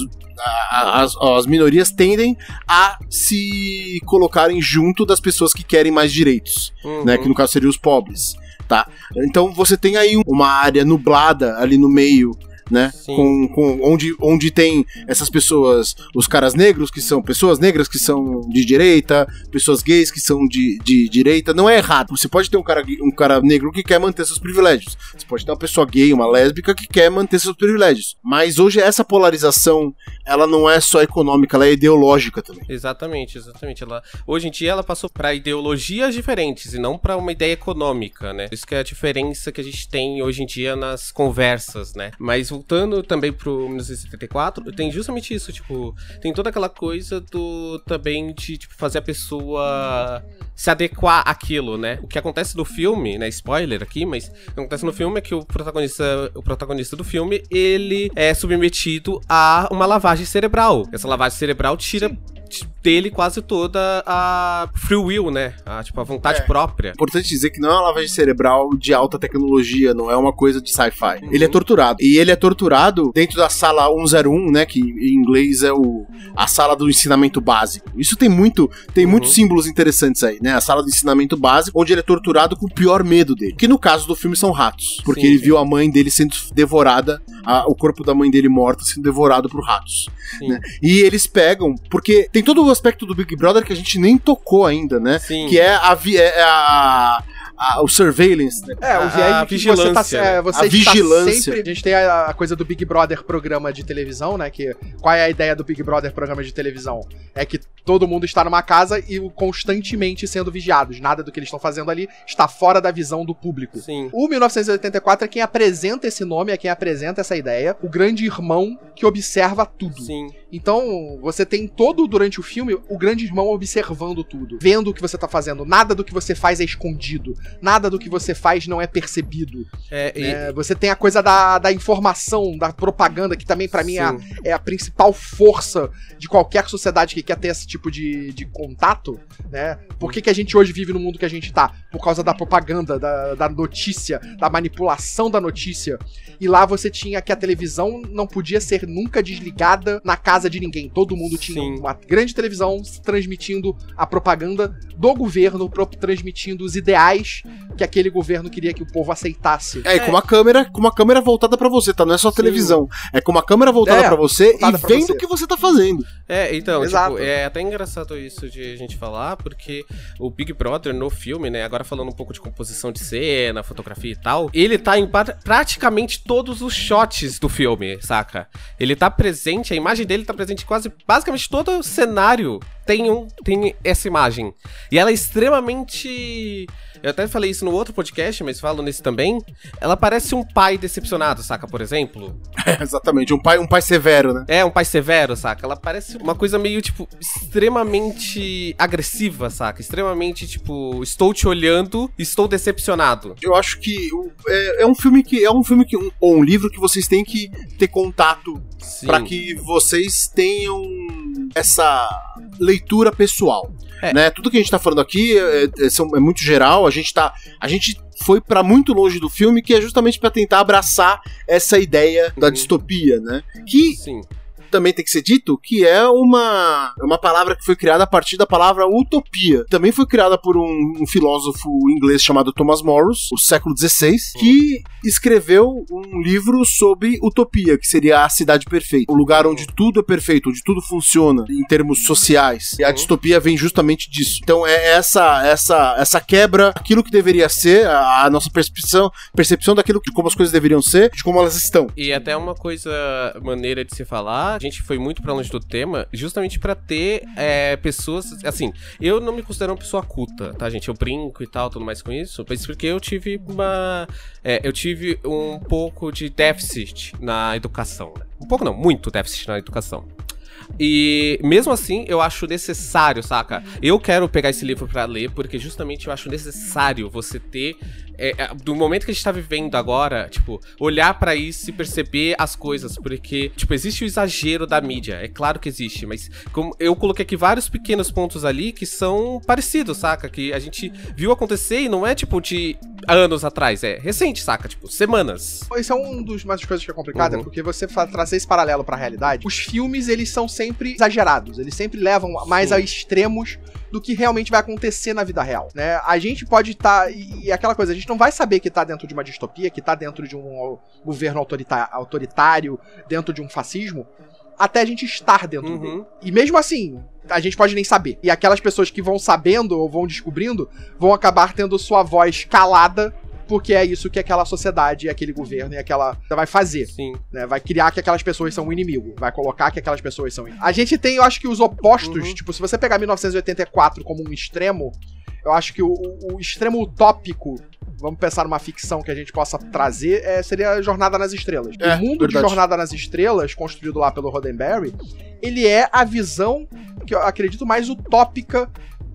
as, as minorias tendem a se colocarem junto das pessoas que querem mais direitos, Uhum. né? Que no caso seriam os pobres, tá? Então você tem aí uma área nublada ali no meio. Né? Sim. Com, com, onde, onde tem essas pessoas, os caras negros que são pessoas negras que são de direita, pessoas gays que são de, de direita, não é errado. Você pode ter um cara, um cara negro que quer manter seus privilégios. Você pode ter uma pessoa gay, uma lésbica que quer manter seus privilégios. Mas hoje essa polarização, ela não é só econômica, ela é ideológica também. Exatamente, exatamente. Ela, hoje em dia ela passou para ideologias diferentes e não para uma ideia econômica, né? Isso que é a diferença que a gente tem hoje em dia nas conversas, né? Mas voltando também pro 1974, tem justamente isso, tipo, tem toda aquela coisa do também de tipo, fazer a pessoa se adequar àquilo, né? O que acontece no filme, né? Spoiler aqui, mas o que acontece no filme é que o protagonista, o protagonista do filme, ele é submetido a uma lavagem cerebral. Essa lavagem cerebral tira dele quase toda a free will, né? A, tipo, a vontade É. própria. Importante dizer que não é uma lavagem cerebral de alta tecnologia, não é uma coisa de sci-fi. Uhum. Ele é torturado. E ele é torturado dentro da sala 101, né? Que em inglês é o, a sala do ensinamento básico. Isso tem muito, tem Uhum. muitos símbolos interessantes aí, né? A sala do ensinamento básico, onde ele é torturado com o pior medo dele. Que no caso do filme são ratos. Porque Sim, ele viu a mãe dele sendo devorada, a- o corpo da mãe dele morta sendo devorado por ratos. Né? E eles pegam, porque tem todo o aspecto do Big Brother que a gente nem tocou ainda, né? Sim. Que é a, vi- é a, a- o surveillance, né? É, o viés a de que você tá, vigilância, é, né? você A está vigilância. sempre... A gente tem a, a coisa do Big Brother programa de televisão, né? Que, qual é a ideia do Big Brother programa de televisão? É que todo mundo está numa casa e constantemente sendo vigiados. Nada do que eles estão fazendo ali está fora da visão do público. Sim. O 1984 é quem apresenta esse nome, é quem apresenta essa ideia, o grande irmão que observa tudo. Sim. Então, você tem todo durante o filme o grande irmão observando tudo, vendo o que você tá fazendo. Nada do que você faz é escondido, nada do que você faz não é percebido. É, e- É, você tem a coisa da, da informação, da propaganda, que também pra mim é a, é a principal força de qualquer sociedade que quer ter esse tipo de, de contato, né? Por que, que a gente hoje vive no mundo que a gente tá? Por causa da propaganda, da, da notícia, da manipulação da notícia. E lá você tinha que a televisão não podia ser nunca desligada na casa casa de ninguém. Todo mundo tinha Sim. uma grande televisão transmitindo a propaganda do governo, transmitindo os ideais que aquele governo queria que o povo aceitasse. É, e com uma câmera, com uma câmera voltada pra você, tá? Não é só televisão. É com uma câmera voltada É, pra você voltada e pra vendo o que você tá fazendo. É, então, Exato. tipo, é até engraçado isso de a gente falar, porque o Big Brother no filme, né, agora falando um pouco de composição de cena, fotografia e tal, ele tá em pra- praticamente todos os shots do filme, saca? Ele tá presente, a imagem dele tá presente em quase, basicamente todo o cenário tem, um, tem essa imagem. E ela é extremamente... Eu até falei isso no outro podcast, mas falo nesse também. Ela parece um pai decepcionado, saca, por exemplo? É, exatamente, um pai, um pai severo, né? É, um pai severo, saca? Ela parece uma coisa meio, tipo, extremamente agressiva, saca? Extremamente, tipo, estou te olhando, estou decepcionado. Eu acho que é, é um filme que é um filme que um- ou um livro que vocês têm que ter contato. Pra que vocês tenham essa leitura pessoal. É. Né? Tudo que a gente tá falando aqui é, é- é muito geral, a gente tá. A gente foi pra muito longe do filme, que é justamente pra tentar abraçar essa ideia da Uhum. distopia, né? Que Sim. Também tem que ser dito que é uma, é uma palavra que foi criada a partir da palavra utopia. Também foi criada por um, um filósofo inglês chamado Thomas Morris, no século XVI, que escreveu um livro sobre utopia, que seria a cidade perfeita. O lugar onde tudo é perfeito, onde tudo funciona em termos sociais. E a distopia vem justamente disso. Então é essa essa essa quebra, aquilo que deveria ser, a, a nossa percepção, percepção daquilo que como as coisas deveriam ser, de como elas estão. E até uma coisa maneira de se falar, gente foi muito pra longe do tema, justamente pra ter é, pessoas. Assim, eu não me considero uma pessoa culta, tá, gente? Eu brinco e tal, tudo mais com isso, mas porque eu tive uma. é, eu tive um pouco de déficit na educação. né? Um pouco não, muito déficit na educação. E mesmo assim, eu acho necessário, saca? Eu quero pegar esse livro pra ler, porque justamente eu acho necessário você ter. É, é, do momento que a gente tá vivendo agora, tipo, olhar pra isso e perceber as coisas, porque, tipo, existe o exagero da mídia, é claro que existe, mas como eu coloquei aqui vários pequenos pontos ali que são parecidos, saca? Que a gente viu acontecer e não é tipo de anos atrás, é recente, saca? Tipo, semanas. Esse é um dos mais coisas que é complicado, Uhum. é porque você trazer esse paralelo pra realidade. Os filmes, eles são sempre exagerados, eles sempre levam mais Sim. a extremos do que realmente vai acontecer na vida real, né? A gente pode estar e, e aquela coisa, a gente não vai saber que tá dentro de uma distopia, que tá dentro de um governo autoritário, dentro de um fascismo, até a gente estar dentro dele. Uhum. E mesmo assim, a gente pode nem saber. E aquelas pessoas que vão sabendo ou vão descobrindo vão acabar tendo sua voz calada, porque é isso que aquela sociedade, aquele governo e aquela vai fazer. Sim. Né? Vai criar que aquelas pessoas são o inimigo. Vai colocar que aquelas pessoas são. A gente tem, eu acho que os opostos, Uhum. tipo, se você pegar 1984 como um extremo, eu acho que o, o- extremo utópico. Vamos pensar numa ficção que a gente possa trazer, é, seria Jornada nas Estrelas. É, o mundo de verdade. Jornada nas Estrelas, construído lá pelo Roddenberry, ele é a visão que eu acredito mais utópica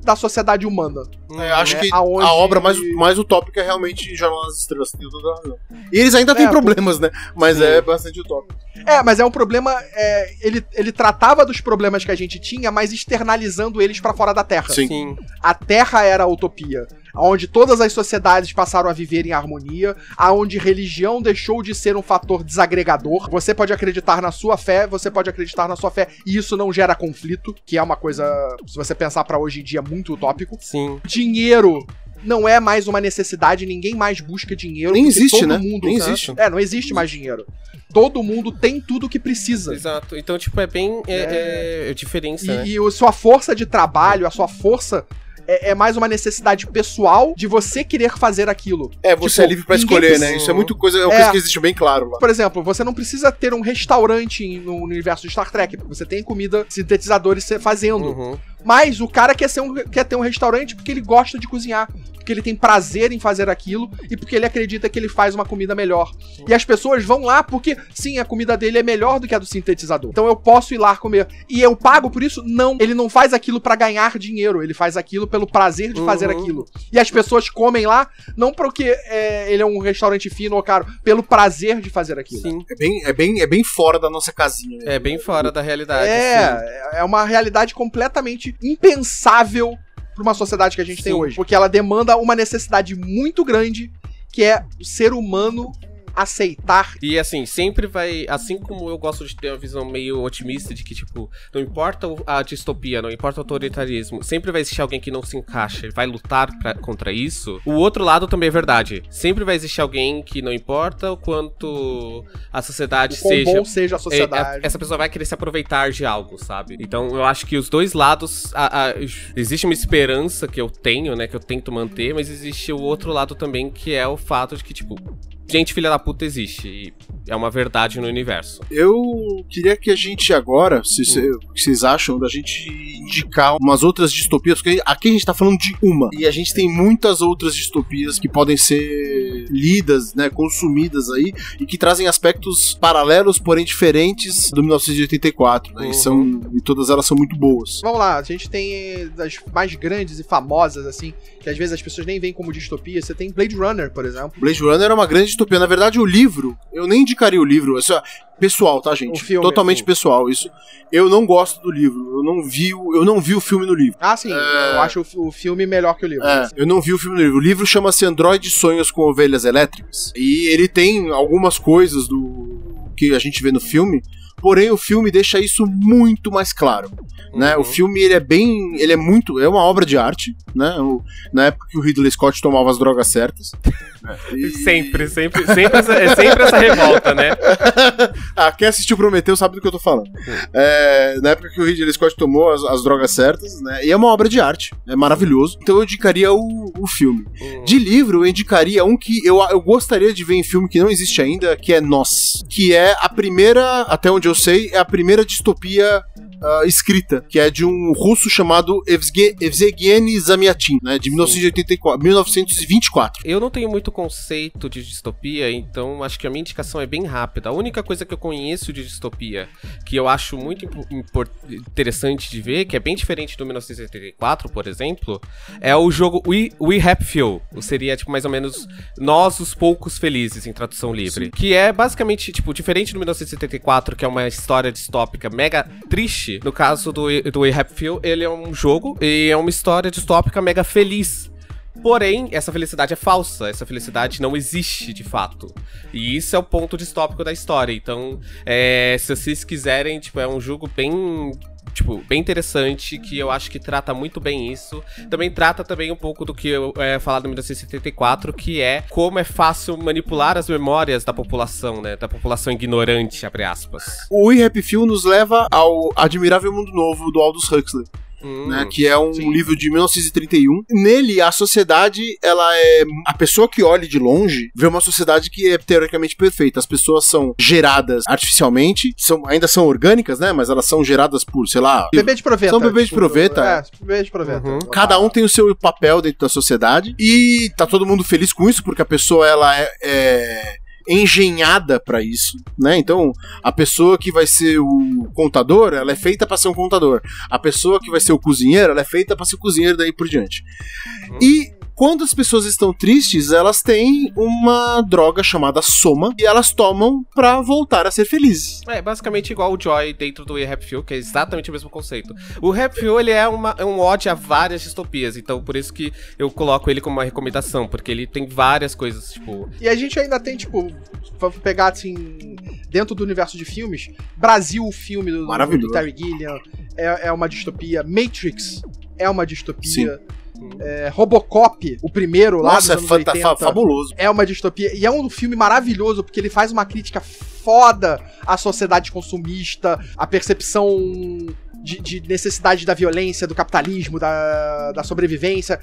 da sociedade humana. É, acho É, que aonde- a obra mais, mais utópica é realmente Jornal das Estrelas. tem toda a razão. E eles ainda têm É, problemas, né? Mas Sim. é bastante utópico. É, mas é um problema. é, ele, ele tratava dos problemas que a gente tinha, mas externalizando eles pra fora da Terra. Sim. Sim. A Terra era a utopia. Onde todas as sociedades passaram a viver em harmonia, aonde religião deixou de ser um fator desagregador. Você pode acreditar na sua fé, você pode acreditar na sua fé, e isso não gera conflito, que é uma coisa, se você pensar pra hoje em dia, muito utópico. Sim. Dinheiro não é mais uma necessidade, ninguém mais busca dinheiro. Nem existe, todo né? Mundo, Nem existe. É, não existe mais dinheiro. Todo mundo tem tudo que precisa. Exato. Então, tipo, é bem. É, é diferença, E, né? e a sua força de trabalho, a sua força é, é mais uma necessidade pessoal de você querer fazer aquilo. É, você Tipo, é livre pra escolher, precisa- né? Isso é muito coisa, é uma É. coisa que existe bem claro lá. Por exemplo, você não precisa ter um restaurante no universo de Star Trek, porque você tem comida, sintetizadores fazendo. Uhum. Mas o cara quer, ser um, quer ter um restaurante porque ele gosta de cozinhar, porque ele tem prazer em fazer aquilo e porque ele acredita que ele faz uma comida melhor. E as pessoas vão lá porque, sim, a comida dele é melhor do que a do sintetizador. Então eu posso ir lá comer. E eu pago por isso? Não. Ele não faz aquilo pra ganhar dinheiro, ele faz aquilo pelo prazer de fazer Uhum. aquilo. E as pessoas comem lá não porque é, ele é um restaurante fino ou caro, pelo prazer de fazer aquilo. Sim. É bem, é bem, é bem fora da nossa casinha. né? É bem fora da realidade. sim. É, é uma realidade completamente impensável para uma sociedade que a gente tem Sim. hoje. Porque ela demanda uma necessidade muito grande, que é o ser humano aceitar. E assim, sempre vai. Assim como eu gosto de ter uma visão meio otimista de que, tipo, não importa a distopia, não importa o autoritarismo, sempre vai existir alguém que não se encaixa e vai lutar pra, contra isso. O outro lado também é verdade. Sempre vai existir alguém que não importa o quanto a sociedade O seja. bom seja a é, sociedade. essa pessoa vai querer se aproveitar de algo, sabe? Então eu acho que os dois lados. a- a- existe uma esperança que eu tenho, né? Que eu tento manter, mas existe o outro lado também, que é o fato de que, tipo, gente filha da puta existe. E é uma verdade no universo. Eu queria que a gente agora, se que vocês acham, da gente indicar umas outras distopias, porque aqui a gente tá falando de uma, e a gente tem muitas outras distopias que podem ser lidas, né, consumidas aí, e que trazem aspectos paralelos, porém diferentes do 1984, né, Uhum. e, são, e todas elas são muito boas. Vamos lá, a gente tem eh, das mais grandes e famosas, assim, que às vezes as pessoas nem veem como distopia. Você tem Blade Runner, por exemplo. Blade Runner é uma grande distopia. Na verdade, o livro, eu nem indicaria o livro. Isso é pessoal, tá, gente? Filme, Totalmente sim. pessoal. Isso. Eu não gosto do livro. Eu não vi, o- eu não vi o filme no livro. Ah, sim, É. eu acho o, o filme melhor que o livro. É, eu não vi o filme no livro. O livro chama-se Android Sonhos com Ovelhas Elétricas. E ele tem algumas coisas do que a gente vê no filme. Porém, o filme deixa isso muito mais claro. Né? Uhum. O filme ele é bem. Ele é muito. É uma obra de arte. Né? O- na época que o Ridley Scott tomava as drogas certas. E- Sempre, sempre, sempre essa, é sempre essa revolta, né? ah, quem assistiu Prometeu sabe do que eu tô falando. É, na época que o Ridley Scott tomou as, as drogas certas, né? E é uma obra de arte. É maravilhoso. Então eu indicaria o, o filme. Uhum. De livro, eu indicaria um que eu, eu gostaria de ver em filme que não existe ainda, que é Nós. Que é a primeira, até onde eu sei, é a primeira distopia ah, escrita, que é de um russo chamado Evge- Evgeny Zamyatin, né? De 1984, 1924. Eu não tenho muito conceito de distopia, então acho que a minha indicação é bem rápida. A única coisa que eu conheço de distopia, que eu acho muito interessante de ver, que é bem diferente do 1984, por exemplo, é o jogo We, We Happy Few. Seria, tipo, mais ou menos Nós os Poucos Felizes, em tradução livre. Que é basicamente, tipo, diferente do 1974, que é uma história distópica mega triste. No caso do, do We Happy Few, ele é um jogo e é uma história distópica mega feliz. Porém, essa felicidade é falsa, essa felicidade não existe de fato. E isso é o ponto distópico da história. Então, é, se vocês quiserem, tipo, é um jogo bem. Tipo, bem interessante, que eu acho que trata muito bem isso. Também trata também um pouco do que eu é, falar no 1974, que é como é fácil manipular as memórias da população, né? Da população ignorante, abre aspas. O We Happy Few nos leva ao Admirável Mundo Novo do Aldous Huxley. Hum, né, que é um sim. livro de 1931. Nele, a sociedade, ela é. A pessoa que olha de longe vê uma sociedade que é teoricamente perfeita. As pessoas são geradas artificialmente, são, ainda são orgânicas, né? Mas elas são geradas por, sei lá. Bebê de proveta. São bebês de proveta, É, bebê de proveta. Uhum. Cada um tem o seu papel dentro da sociedade e tá todo mundo feliz com isso porque a pessoa ela é, é engenhada pra isso, né? Então, a pessoa que vai ser o contador, ela é feita pra ser um contador. A pessoa que vai ser o cozinheiro, ela é feita pra ser o cozinheiro daí por diante. E quando as pessoas estão tristes, elas têm uma droga chamada soma e elas tomam pra voltar a ser felizes. É basicamente igual o Joy dentro do Rap Fuel, que é exatamente o mesmo conceito. O Rap Fuel, ele é, uma, é um ode a várias distopias, então por isso que eu coloco ele como uma recomendação, porque ele tem várias coisas, tipo... E a gente ainda tem, tipo, vamos pegar assim, dentro do universo de filmes, Brasil, o filme do, do, Terry Gilliam, é, é uma distopia. Matrix é uma distopia. É, Robocop, o primeiro lá Nossa, é dos anos fanta- 80, fa- fabuloso. é uma distopia. E é um filme maravilhoso, porque ele faz uma crítica foda à sociedade consumista, à percepção de, de necessidade da violência, do capitalismo, da, da sobrevivência.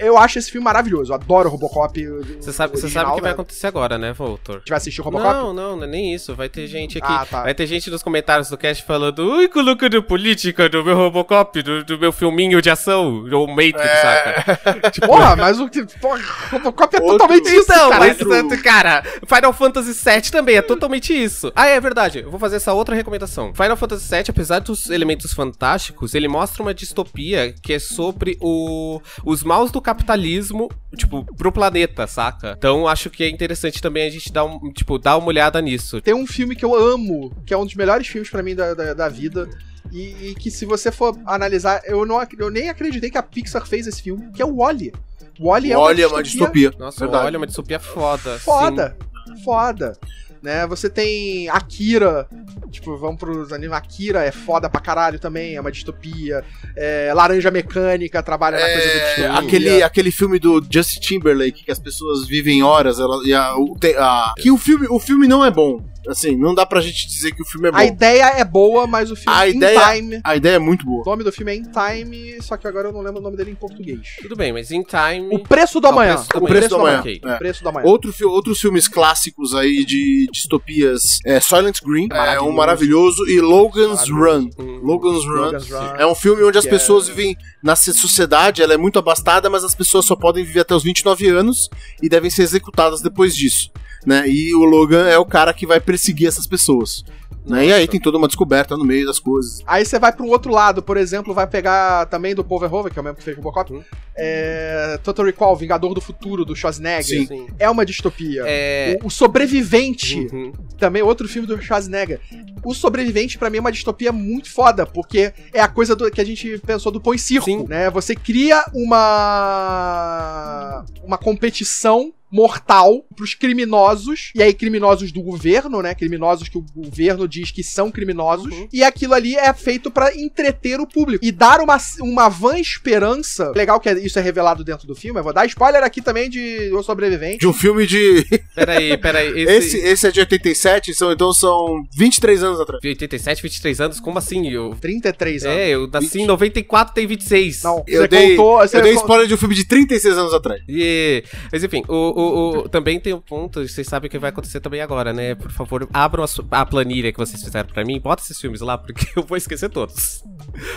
Eu acho esse filme maravilhoso. Eu adoro Robocop. Você sabe, você sabe o que vai acontecer agora, né, Voltor? A gente vai assistir o Robocop? Não, não, não é nem isso. Vai ter gente aqui. Ah, tá. Vai ter gente nos comentários do cast falando, ui, colocando política do meu Robocop, do, do meu filminho de ação, ou Matrix, É. saca? Porra, mas o que. Porra, Robocop é Outro- totalmente isso, Então, cara. mas, tanto, cara, Final Fantasy VII também é totalmente isso. Ah, é verdade. Eu vou fazer essa outra recomendação. Final Fantasy VII, apesar dos elementos fantásticos, ele mostra uma distopia que é sobre o, os maus do capitalismo, tipo, pro planeta, saca? Então, acho que é interessante também a gente dar, um, tipo, dar uma olhada nisso. Tem um filme que eu amo, que é um dos melhores filmes pra mim da, da, da vida. E, e que se você for analisar, eu, não, eu nem acreditei que a Pixar fez esse filme, que é o Wally. O Wally é uma é uma distopia distopia. Nossa, Verdade. olha, uma distopia foda. foda. foda. Né? Você tem Akira, tipo, vamos pros animes. Akira é foda pra caralho também, é uma distopia. É, Laranja Mecânica trabalha na coisa do É, distopia. aquele, aquele filme do Justin Timberlake, que as pessoas vivem horas, ela, a, a- que o filme, o filme não é bom. Assim, não dá pra gente dizer que o filme é bom. A ideia é boa, mas o filme A In ideia- Time. A ideia é muito boa. O nome do filme é In Time, só que agora eu não lembro o nome dele em português. Tudo bem, mas em time. O Preço do o Amanhã. Preço do O preço do amanhã. ok. é. O Preço do Amanhã. Outro, fi- outros filmes clássicos aí de distopias é Silent Green, é um maravilhoso, e Logan's Run. Hum. Logan's Run. Logan's Run. É um filme onde as pessoas é- vivem na sociedade, ela é muito abastada, mas as pessoas só podem viver até os 29 anos e devem ser executadas depois disso. Né? E o Logan é o cara que vai perseguir essas pessoas. Né? E aí tem toda uma descoberta no meio das coisas. Aí você vai para um outro lado, por exemplo, vai pegar também do Paul Verhoeven, que é o mesmo que fez o Bocop, Hum. é, Total Recall, Vingador do Futuro, do Schwarzenegger. Sim. Sim. É uma distopia. É. O, o Sobrevivente, Uhum. também outro filme do Schwarzenegger. O Sobrevivente, pra mim, é uma distopia muito foda, porque é a coisa do- que a gente pensou do põe circo, Sim. né? Você cria uma uma competição mortal pros criminosos, e aí criminosos do governo, né? Criminosos que o governo diz que são criminosos, Uhum. e aquilo ali é feito pra entreter o público e dar uma, uma vã esperança. Legal que é- isso é revelado dentro do filme, eu vou dar spoiler aqui também de O Sobrevivente. De um filme de. Peraí, peraí. Esse, Esse. esse é de 87, são, então são 23 anos atrás. De 87, 23 anos? Como assim? Eu. 33 anos. É, eu nasci em 94, tem 26. Não, Eu você dei, contou. Você eu dei spoiler de um filme de 36 anos atrás. E, mas enfim, o, o, o- também tem um ponto, vocês sabem que vai acontecer também agora, né? Por favor, abram a, a planilha que vocês fizeram pra mim, bota esses filmes lá, porque eu vou esquecer todos.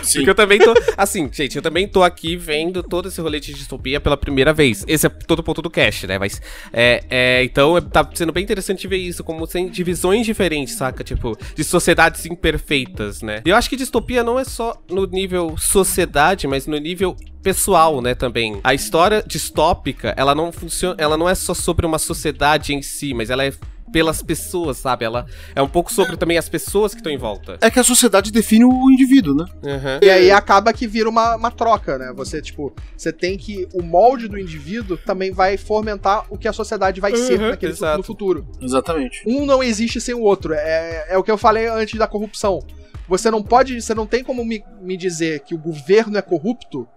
Sim. Porque eu também tô. Assim, gente, eu também tô aqui vendo todo esse rolê de distopia pela primeira vez. Esse é todo o ponto do cast, né? Mas. É, é, então tá sendo bem interessante ver isso, como tem divisões diferentes, saca? Tipo, de sociedades imperfeitas, né? E eu acho que distopia não é só no nível sociedade, mas no nível pessoal, né, também. A história distópica, ela não funciona, ela não é só sobre uma sociedade em si, mas ela é pelas pessoas, sabe? Ela é um pouco sobre também as pessoas que estão em volta. É que a sociedade define o indivíduo, né? Uhum. E aí acaba que vira uma, uma troca, né? Você, tipo, você tem que. O molde do indivíduo também vai fomentar o que a sociedade vai ser Uhum, naquele, exato. no futuro. Exatamente. Um não existe sem o outro. É, é o que eu falei antes da corrupção. Você não pode. Você não tem como me, me dizer que o governo é corrupto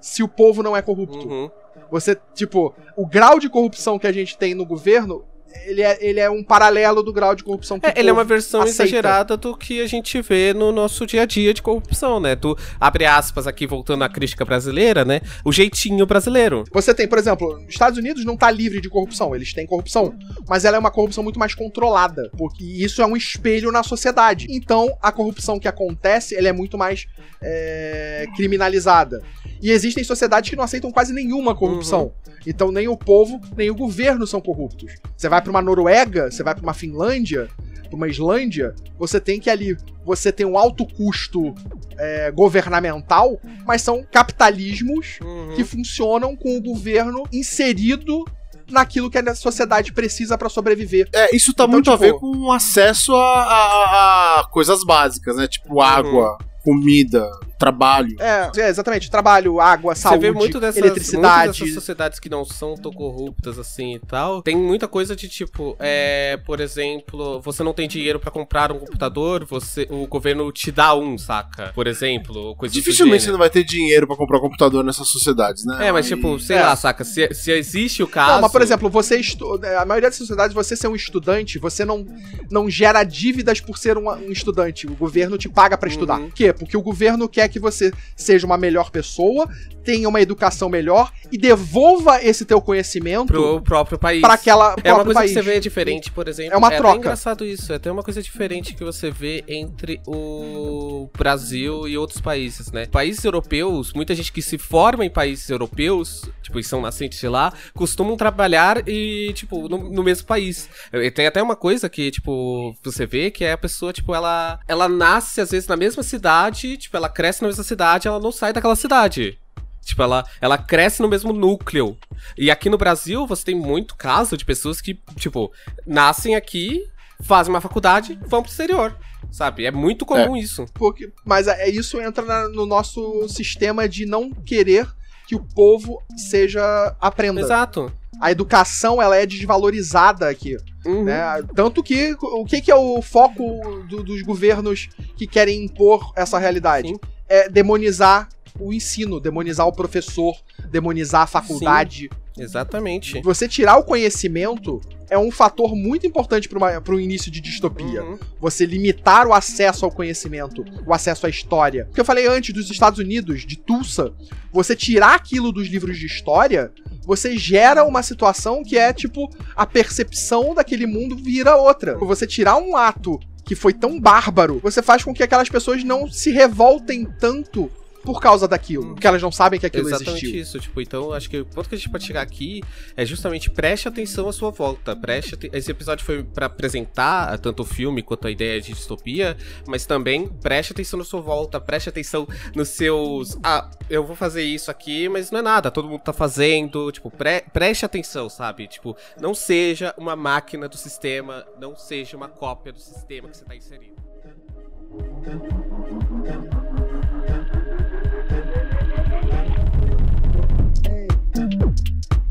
se o povo não é corrupto. Uhum. Você, tipo, o grau de corrupção que a gente tem no governo, ele é, ele é um paralelo do grau de corrupção que É, ele é uma versão aceita. exagerada do que a gente vê no nosso dia a dia de corrupção, né? Tu abre aspas aqui, voltando à crítica brasileira, né? O jeitinho brasileiro. Você tem, por exemplo, os Estados Unidos não tá livre de corrupção, eles têm corrupção, mas ela é uma corrupção muito mais controlada, porque isso é um espelho na sociedade. Então, a corrupção que acontece, ela é muito mais é, criminalizada. E existem sociedades que não aceitam quase nenhuma corrupção. Então, nem o povo, nem o governo são corruptos. Você vai pra uma Noruega, você vai pra uma Finlândia, pra uma Islândia, você tem que ali, você tem um alto custo é, governamental, mas são capitalismos Uhum. que funcionam com o governo inserido naquilo que a sociedade precisa pra sobreviver. É, isso tá Então, muito a tipo- ver com o acesso a, a- a coisas básicas, né? Tipo água, comida, trabalho. É, é, exatamente. Trabalho, água, Você saúde, vê muito dessas, muito eletricidade. dessas sociedades que não são tão corruptas assim e tal. Tem muita coisa de tipo, é, por exemplo, você não tem dinheiro pra comprar um computador, você, o governo te dá um, saca? Por exemplo, coisa Dificilmente você não vai ter dinheiro pra comprar computador nessas sociedades, né? É, mas Aí- tipo, sei É. lá, saca? Se, se existe o caso. Não, mas por exemplo, você estu... a maioria das sociedades, você ser um estudante, você não, não gera dívidas por ser um, um estudante. O governo te paga pra estudar. Uhum. Por quê? Porque o governo quer que você seja uma melhor pessoa, tenha uma educação melhor e devolva esse teu conhecimento pro próprio país. para aquela É uma coisa país. que você vê diferente, por exemplo. É uma É troca. até engraçado isso. É até uma coisa diferente que você vê entre o Brasil e outros países, né? Países europeus, muita gente que se forma em países europeus, tipo, e são nascentes de lá, costumam trabalhar e, tipo, no, no mesmo país. E tem até uma coisa que, tipo, você vê que é a pessoa, tipo, ela, ela nasce às vezes na mesma cidade, tipo, ela cresce na mesma cidade, ela não sai daquela cidade. Tipo, ela, ela cresce no mesmo núcleo. E aqui no Brasil, você tem muito caso de pessoas que, tipo, nascem aqui, fazem uma faculdade, vão pro exterior. Sabe? É muito comum isso. Porque, mas é, isso entra na- no nosso sistema de não querer que o povo seja aprenda. Exato. A educação, ela é desvalorizada aqui. Uhum. Né? Tanto que, o que, que é o foco do- dos governos que querem impor essa realidade? Sim. É demonizar o ensino, demonizar o professor, demonizar a faculdade. Exatamente. Você tirar o conhecimento é um fator muito importante para o início de distopia. Uhum. Você limitar o acesso ao conhecimento, o acesso à história. Porque eu falei antes dos Estados Unidos, de Tulsa, você tirar aquilo dos livros de história, você gera uma situação que é tipo a percepção daquele mundo vira outra. Você tirar um ato que foi tão bárbaro, você faz com que aquelas pessoas não se revoltem tanto por causa daquilo, porque elas não sabem que aquilo Exatamente existiu. isso, tipo, então acho que o ponto que a gente pode chegar aqui é justamente preste atenção à sua volta, preste esse episódio foi pra apresentar tanto o filme quanto a ideia de distopia, mas também preste atenção na sua volta, preste atenção nos seus, ah, eu vou fazer isso aqui, mas não é nada, todo mundo tá fazendo, tipo, pre- preste atenção, sabe? Tipo, não seja uma máquina do sistema, não seja uma cópia do sistema que você tá inserido.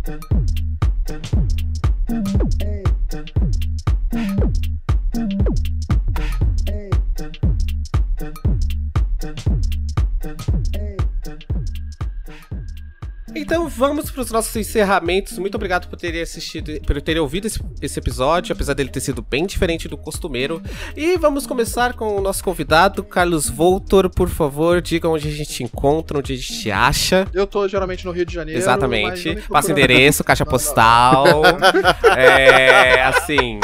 the Então vamos para os nossos encerramentos. Muito obrigado por terem assistido, por terem ouvido esse, esse episódio, apesar dele ter sido bem diferente do costumeiro. E vamos começar com o nosso convidado, Carlos Voltor. Por favor, diga onde a gente encontra, onde a gente acha. Eu tô geralmente no Rio de Janeiro. Exatamente. me Passa endereço, caixa postal. É, assim,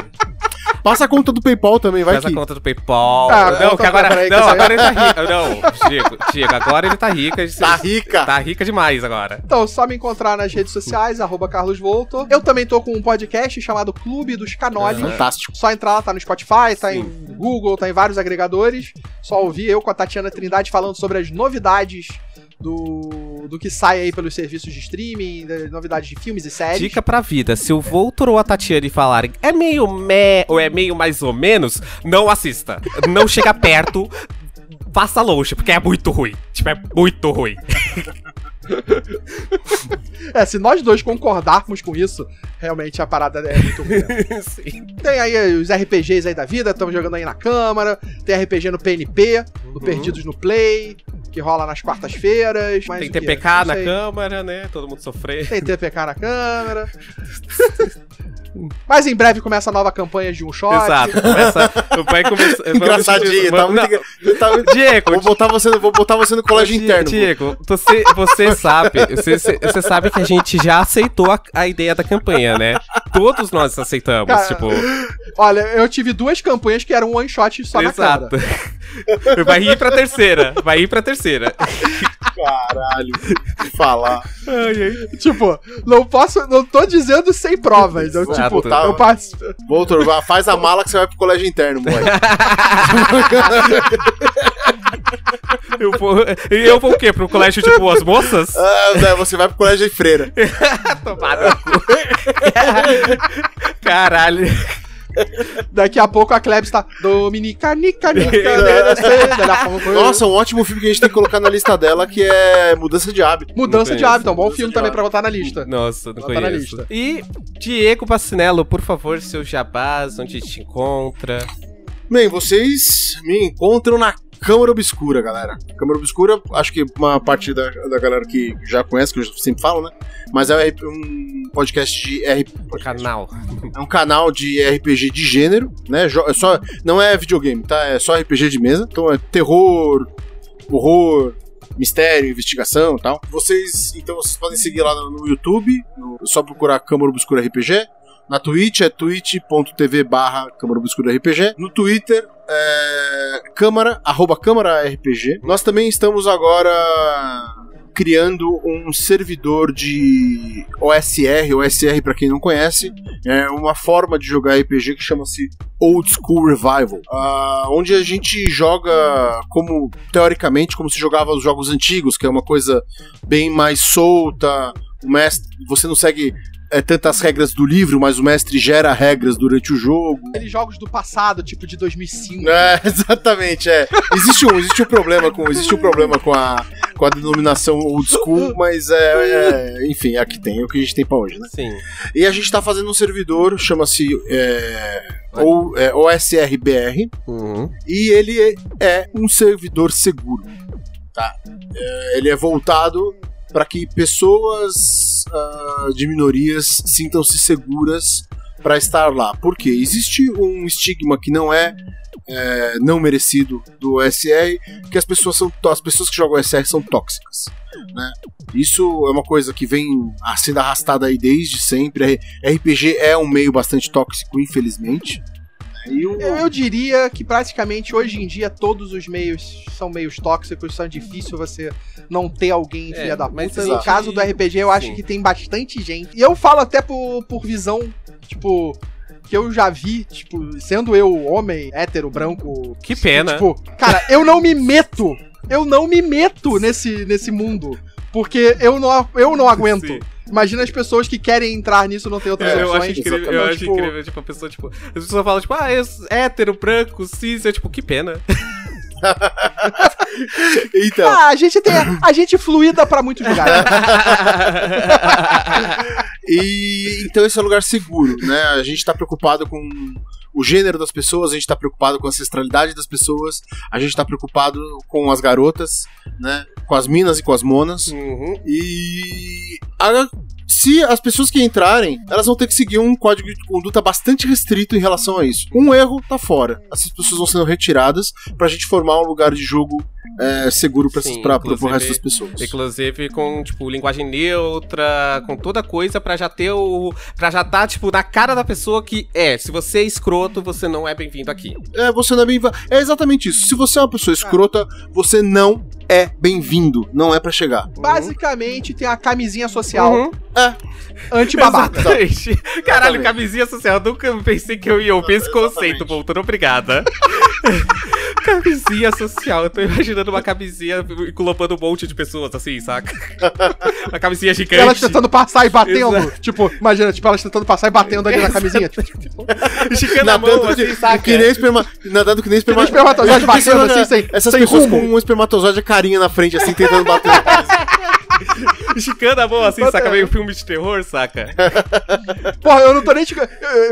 Passa a conta do PayPal também, vai faz a que. conta do PayPal. Ah, não, que agora, peraí, que não, aí- agora ele tá rico. Não, Diego, Diego, agora ele tá rico. a gente- Tá rica. Tá rica demais agora. Então, só me encontrar nas redes sociais, arroba Carlos Voltor. Eu também tô com um podcast chamado Clube dos Canoles. Fantástico. Só entrar lá, tá no Spotify, tá Sim. em Google, tá em vários agregadores. Só ouvir eu com a Tatiana Trindade falando sobre as novidades do, do que sai aí pelos serviços de streaming, novidades de filmes e séries. Dica pra vida: se o Voltor ou a Tatiane falarem é meio meh ou é meio mais ou menos, não assista. Não chega perto, passa longe, porque é muito ruim. Tipo, é muito ruim. É, se nós dois concordarmos com isso, realmente a parada é muito ruim. Tem aí os RPGs aí da vida, estamos jogando aí na Câmara. Tem RPG no PNP, no Uhum. Perdidos no Play, que rola nas quartas-feiras. Tem? TPK na. Câmara, né? Todo mundo sofrendo. Tem TPK na Câmara. Mas em breve começa a nova campanha de um shot. Exato. Começa, vai começar. Engraçadinho, tá muito. engra- tá- Diego, Vou botar você, no- vou botar você no colégio Di- interno. Diego, você, você sabe, você, você sabe que a gente já aceitou a, a ideia da campanha, né? Todos nós aceitamos, Cara, tipo. Olha, eu tive duas campanhas que eram um one shot só na Exato. Câmara. Vai ir pra terceira. Vai ir pra terceira. Caralho. Falar. Tipo, não posso. Não tô dizendo sem provas. Eu, Exato. tipo, eu passo. Voltor, faz a mala que você vai pro colégio interno, moleque. Eu vou, e eu vou o quê? Pro colégio, tipo, as moças? Ah, você vai pro colégio de freira. Cu. Caralho. Daqui a pouco a Klebs tá. Dominica, nica, nica, nica, Nossa, um ótimo filme que a gente tem que colocar na lista dela, que é Mudança de Hábito. Mudança de hábito, é um bom filme também pra botar na lista. Nossa, não Bota na conheço. lista. E Diego Bacinello, por favor, seu jabás, onde te encontra. Bem, vocês me encontram na Câmara Obscura, galera. Câmara Obscura, acho que uma parte da, da galera que já conhece, que eu sempre falo, né? Mas é um podcast de RPG. Canal. É um canal de RPG de gênero, né? É só, não é videogame, tá? É só RPG de mesa. Então é terror, horror, mistério, investigação e tal. Vocês, então vocês podem seguir lá no, no YouTube, no- é só procurar Câmara Obscura RPG. Na Twitch é twitch.tv barra Câmara Obscura RPG. No Twitter é Câmara, arroba Câmara RPG. Nós também estamos agora criando um servidor de OSR, OSR para quem não conhece, é uma forma de jogar RPG que chama-se Old School Revival, ah, onde a gente joga como teoricamente como se jogava os jogos antigos, que é uma coisa bem mais solta. O mestre, você não segue é, tantas regras do livro, mas o mestre gera regras durante o jogo. Aqueles jogos do passado, tipo de 2005. É, exatamente, é. Existe um, existe um problema com, existe um problema com a, com a denominação old school, mas é, é, enfim, é a que tem, é o que a gente tem pra hoje, né? Sim. E a gente tá fazendo um servidor, chama-se é, ou- é, OSRBR, Uhum. e ele é, é um servidor seguro, tá? É, ele é voltado para que pessoas ah, de minorias sintam-se seguras para estar lá. Por quê? Existe um estigma que não é, é, não merecido do OSR, que as pessoas são as pessoas que jogam OSR são tóxicas, né? Isso é uma coisa que vem ah, sendo arrastada aí desde sempre. RPG é um meio bastante tóxico, infelizmente. Eu, eu diria que praticamente hoje em dia todos os meios são meios tóxicos, são difícil você não ter alguém É, filha da mas puta. No caso do RPG, eu acho Sim. que tem bastante gente. E eu falo até por, por visão, tipo, que eu já vi, tipo, sendo eu homem, hétero, branco. Que pena. Tipo, cara, eu não me meto. Eu não me meto nesse, nesse mundo. Porque eu não, eu não aguento. Sim. Imagina as pessoas que querem entrar nisso não tem outras É, eu opções. acho incrível, eu acho tipo, incrível, tipo, a pessoa, tipo, as pessoas falam, tipo, ah, eu sou hétero, branco, cis, eu, tipo, que pena. Então, Ah, a gente tem. A gente fluida pra muitos lugares. E então esse é um lugar seguro, né? A gente tá preocupado com o gênero das pessoas, a gente tá preocupado com a ancestralidade das pessoas, a gente tá preocupado com as garotas, né? Com as minas e com as monas. Uhum. E a- se as pessoas que entrarem, elas vão ter que seguir um código de conduta bastante restrito em relação a isso. Um erro tá fora. Essas pessoas vão sendo retiradas pra gente formar um lugar de jogo é, seguro pra, Sim, pra, pro resto das pessoas. Inclusive com, tipo, linguagem neutra, com toda coisa pra já ter o. pra já tá, tipo, na cara da pessoa que é, se você é escroto, você não é bem-vindo aqui. É, você não é bem. É exatamente isso. Se você é uma pessoa escrota, você não é bem-vindo. Não é pra chegar. Basicamente, tem a camisinha social Uhum. anti-babaca. Exatamente. Caralho, Exatamente. camisinha social. Eu nunca pensei que eu ia ouvir esse conceito, Voltando. Obrigada. camisinha social. Eu tô imaginando uma camisinha englobando um monte de pessoas, assim, saca? uma camisinha gigante. Elas tentando passar e batendo. Exato. Tipo, imagina, tipo, elas tentando passar e batendo ali na camisinha. Tipo, Esticando a mão, assim, que, saca? que nem esperma, nadando que nem esperma, nem espermatozoide batendo assim, sem- Essas sem pessoas rumo. com um espermatozoide carinha na frente, assim, tentando bater. Esticando a mão, assim, Bota- saca? Meio filme de terror, saca? Porra, eu não tô nem.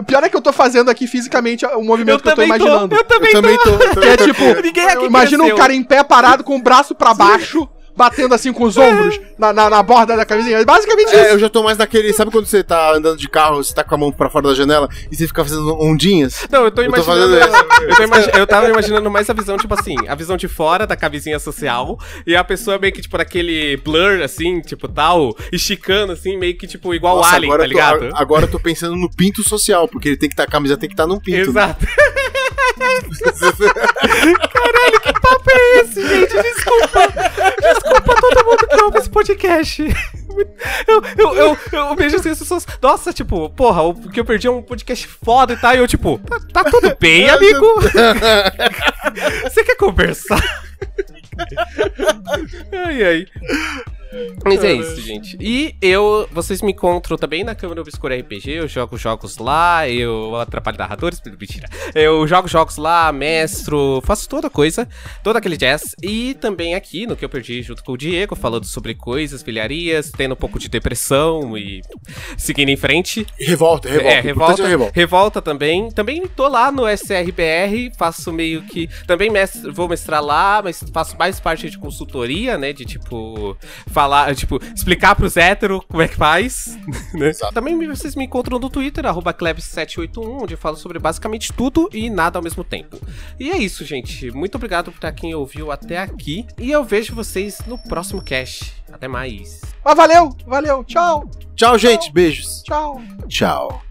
Pior é que eu tô fazendo aqui fisicamente o movimento que eu tô imaginando. eu também Eu também tô. eu Que é tô tipo, aqui. Ninguém aqui imagina um cresceu. cara em pé parado com o braço pra baixo, batendo assim com os ombros na, na, na borda da camisinha. É basicamente isso. É, eu já tô mais naquele. Sabe quando você tá andando de carro, você tá com a mão pra fora da janela e você fica fazendo ondinhas? Não, eu tô Eu tô imaginando. fazendo eu, tô imagi- eu tava imaginando mais a visão, tipo assim, a visão de fora da camisinha social e a pessoa meio que, tipo, naquele blur, assim, tipo, tal, esticando, assim, meio que, tipo, igual o Nossa, Alien, agora tá tô- ligado? a- agora eu tô pensando no pinto social, porque ele tem que estar, a camisa tem que estar num pinto. Exato. Caralho, que papo é esse, gente? Desculpa. Desculpa a todo mundo que ouve esse podcast. Eu, eu, eu, eu vejo assim as pessoas. Nossa, tipo, porra, o que eu perdi é um podcast foda e tal. E eu, tipo, tá, tá tudo bem, amigo? Você quer conversar? ai, ai. Mas é isso, gente. E eu, vocês me encontram também na Câmara Obscura RPG. Eu jogo jogos lá, eu atrapalho narradores, mentira. Eu jogo jogos lá, mestro, faço toda coisa, todo aquele jazz. E também aqui no que eu perdi junto com o Diego, falando sobre coisas, filharias, tendo um pouco de depressão e seguindo em frente. Revolta, revolta. É, revolta, é revolta. revolta também. Também tô lá no SRBR, faço meio que. Também mestre- vou mestrar lá, mas faço mais parte de consultoria, né? De tipo. Falar, tipo, explicar pros héteros como é que faz. né? Também me- vocês me encontram no Twitter, arroba Klebs781, onde eu falo sobre basicamente tudo e nada ao mesmo tempo. E é isso, gente. Muito obrigado pra quem ouviu até aqui. E eu vejo vocês no próximo cast. Até mais. Mas valeu, valeu, tchau, Tchau, gente. Beijos. tchau. Tchau.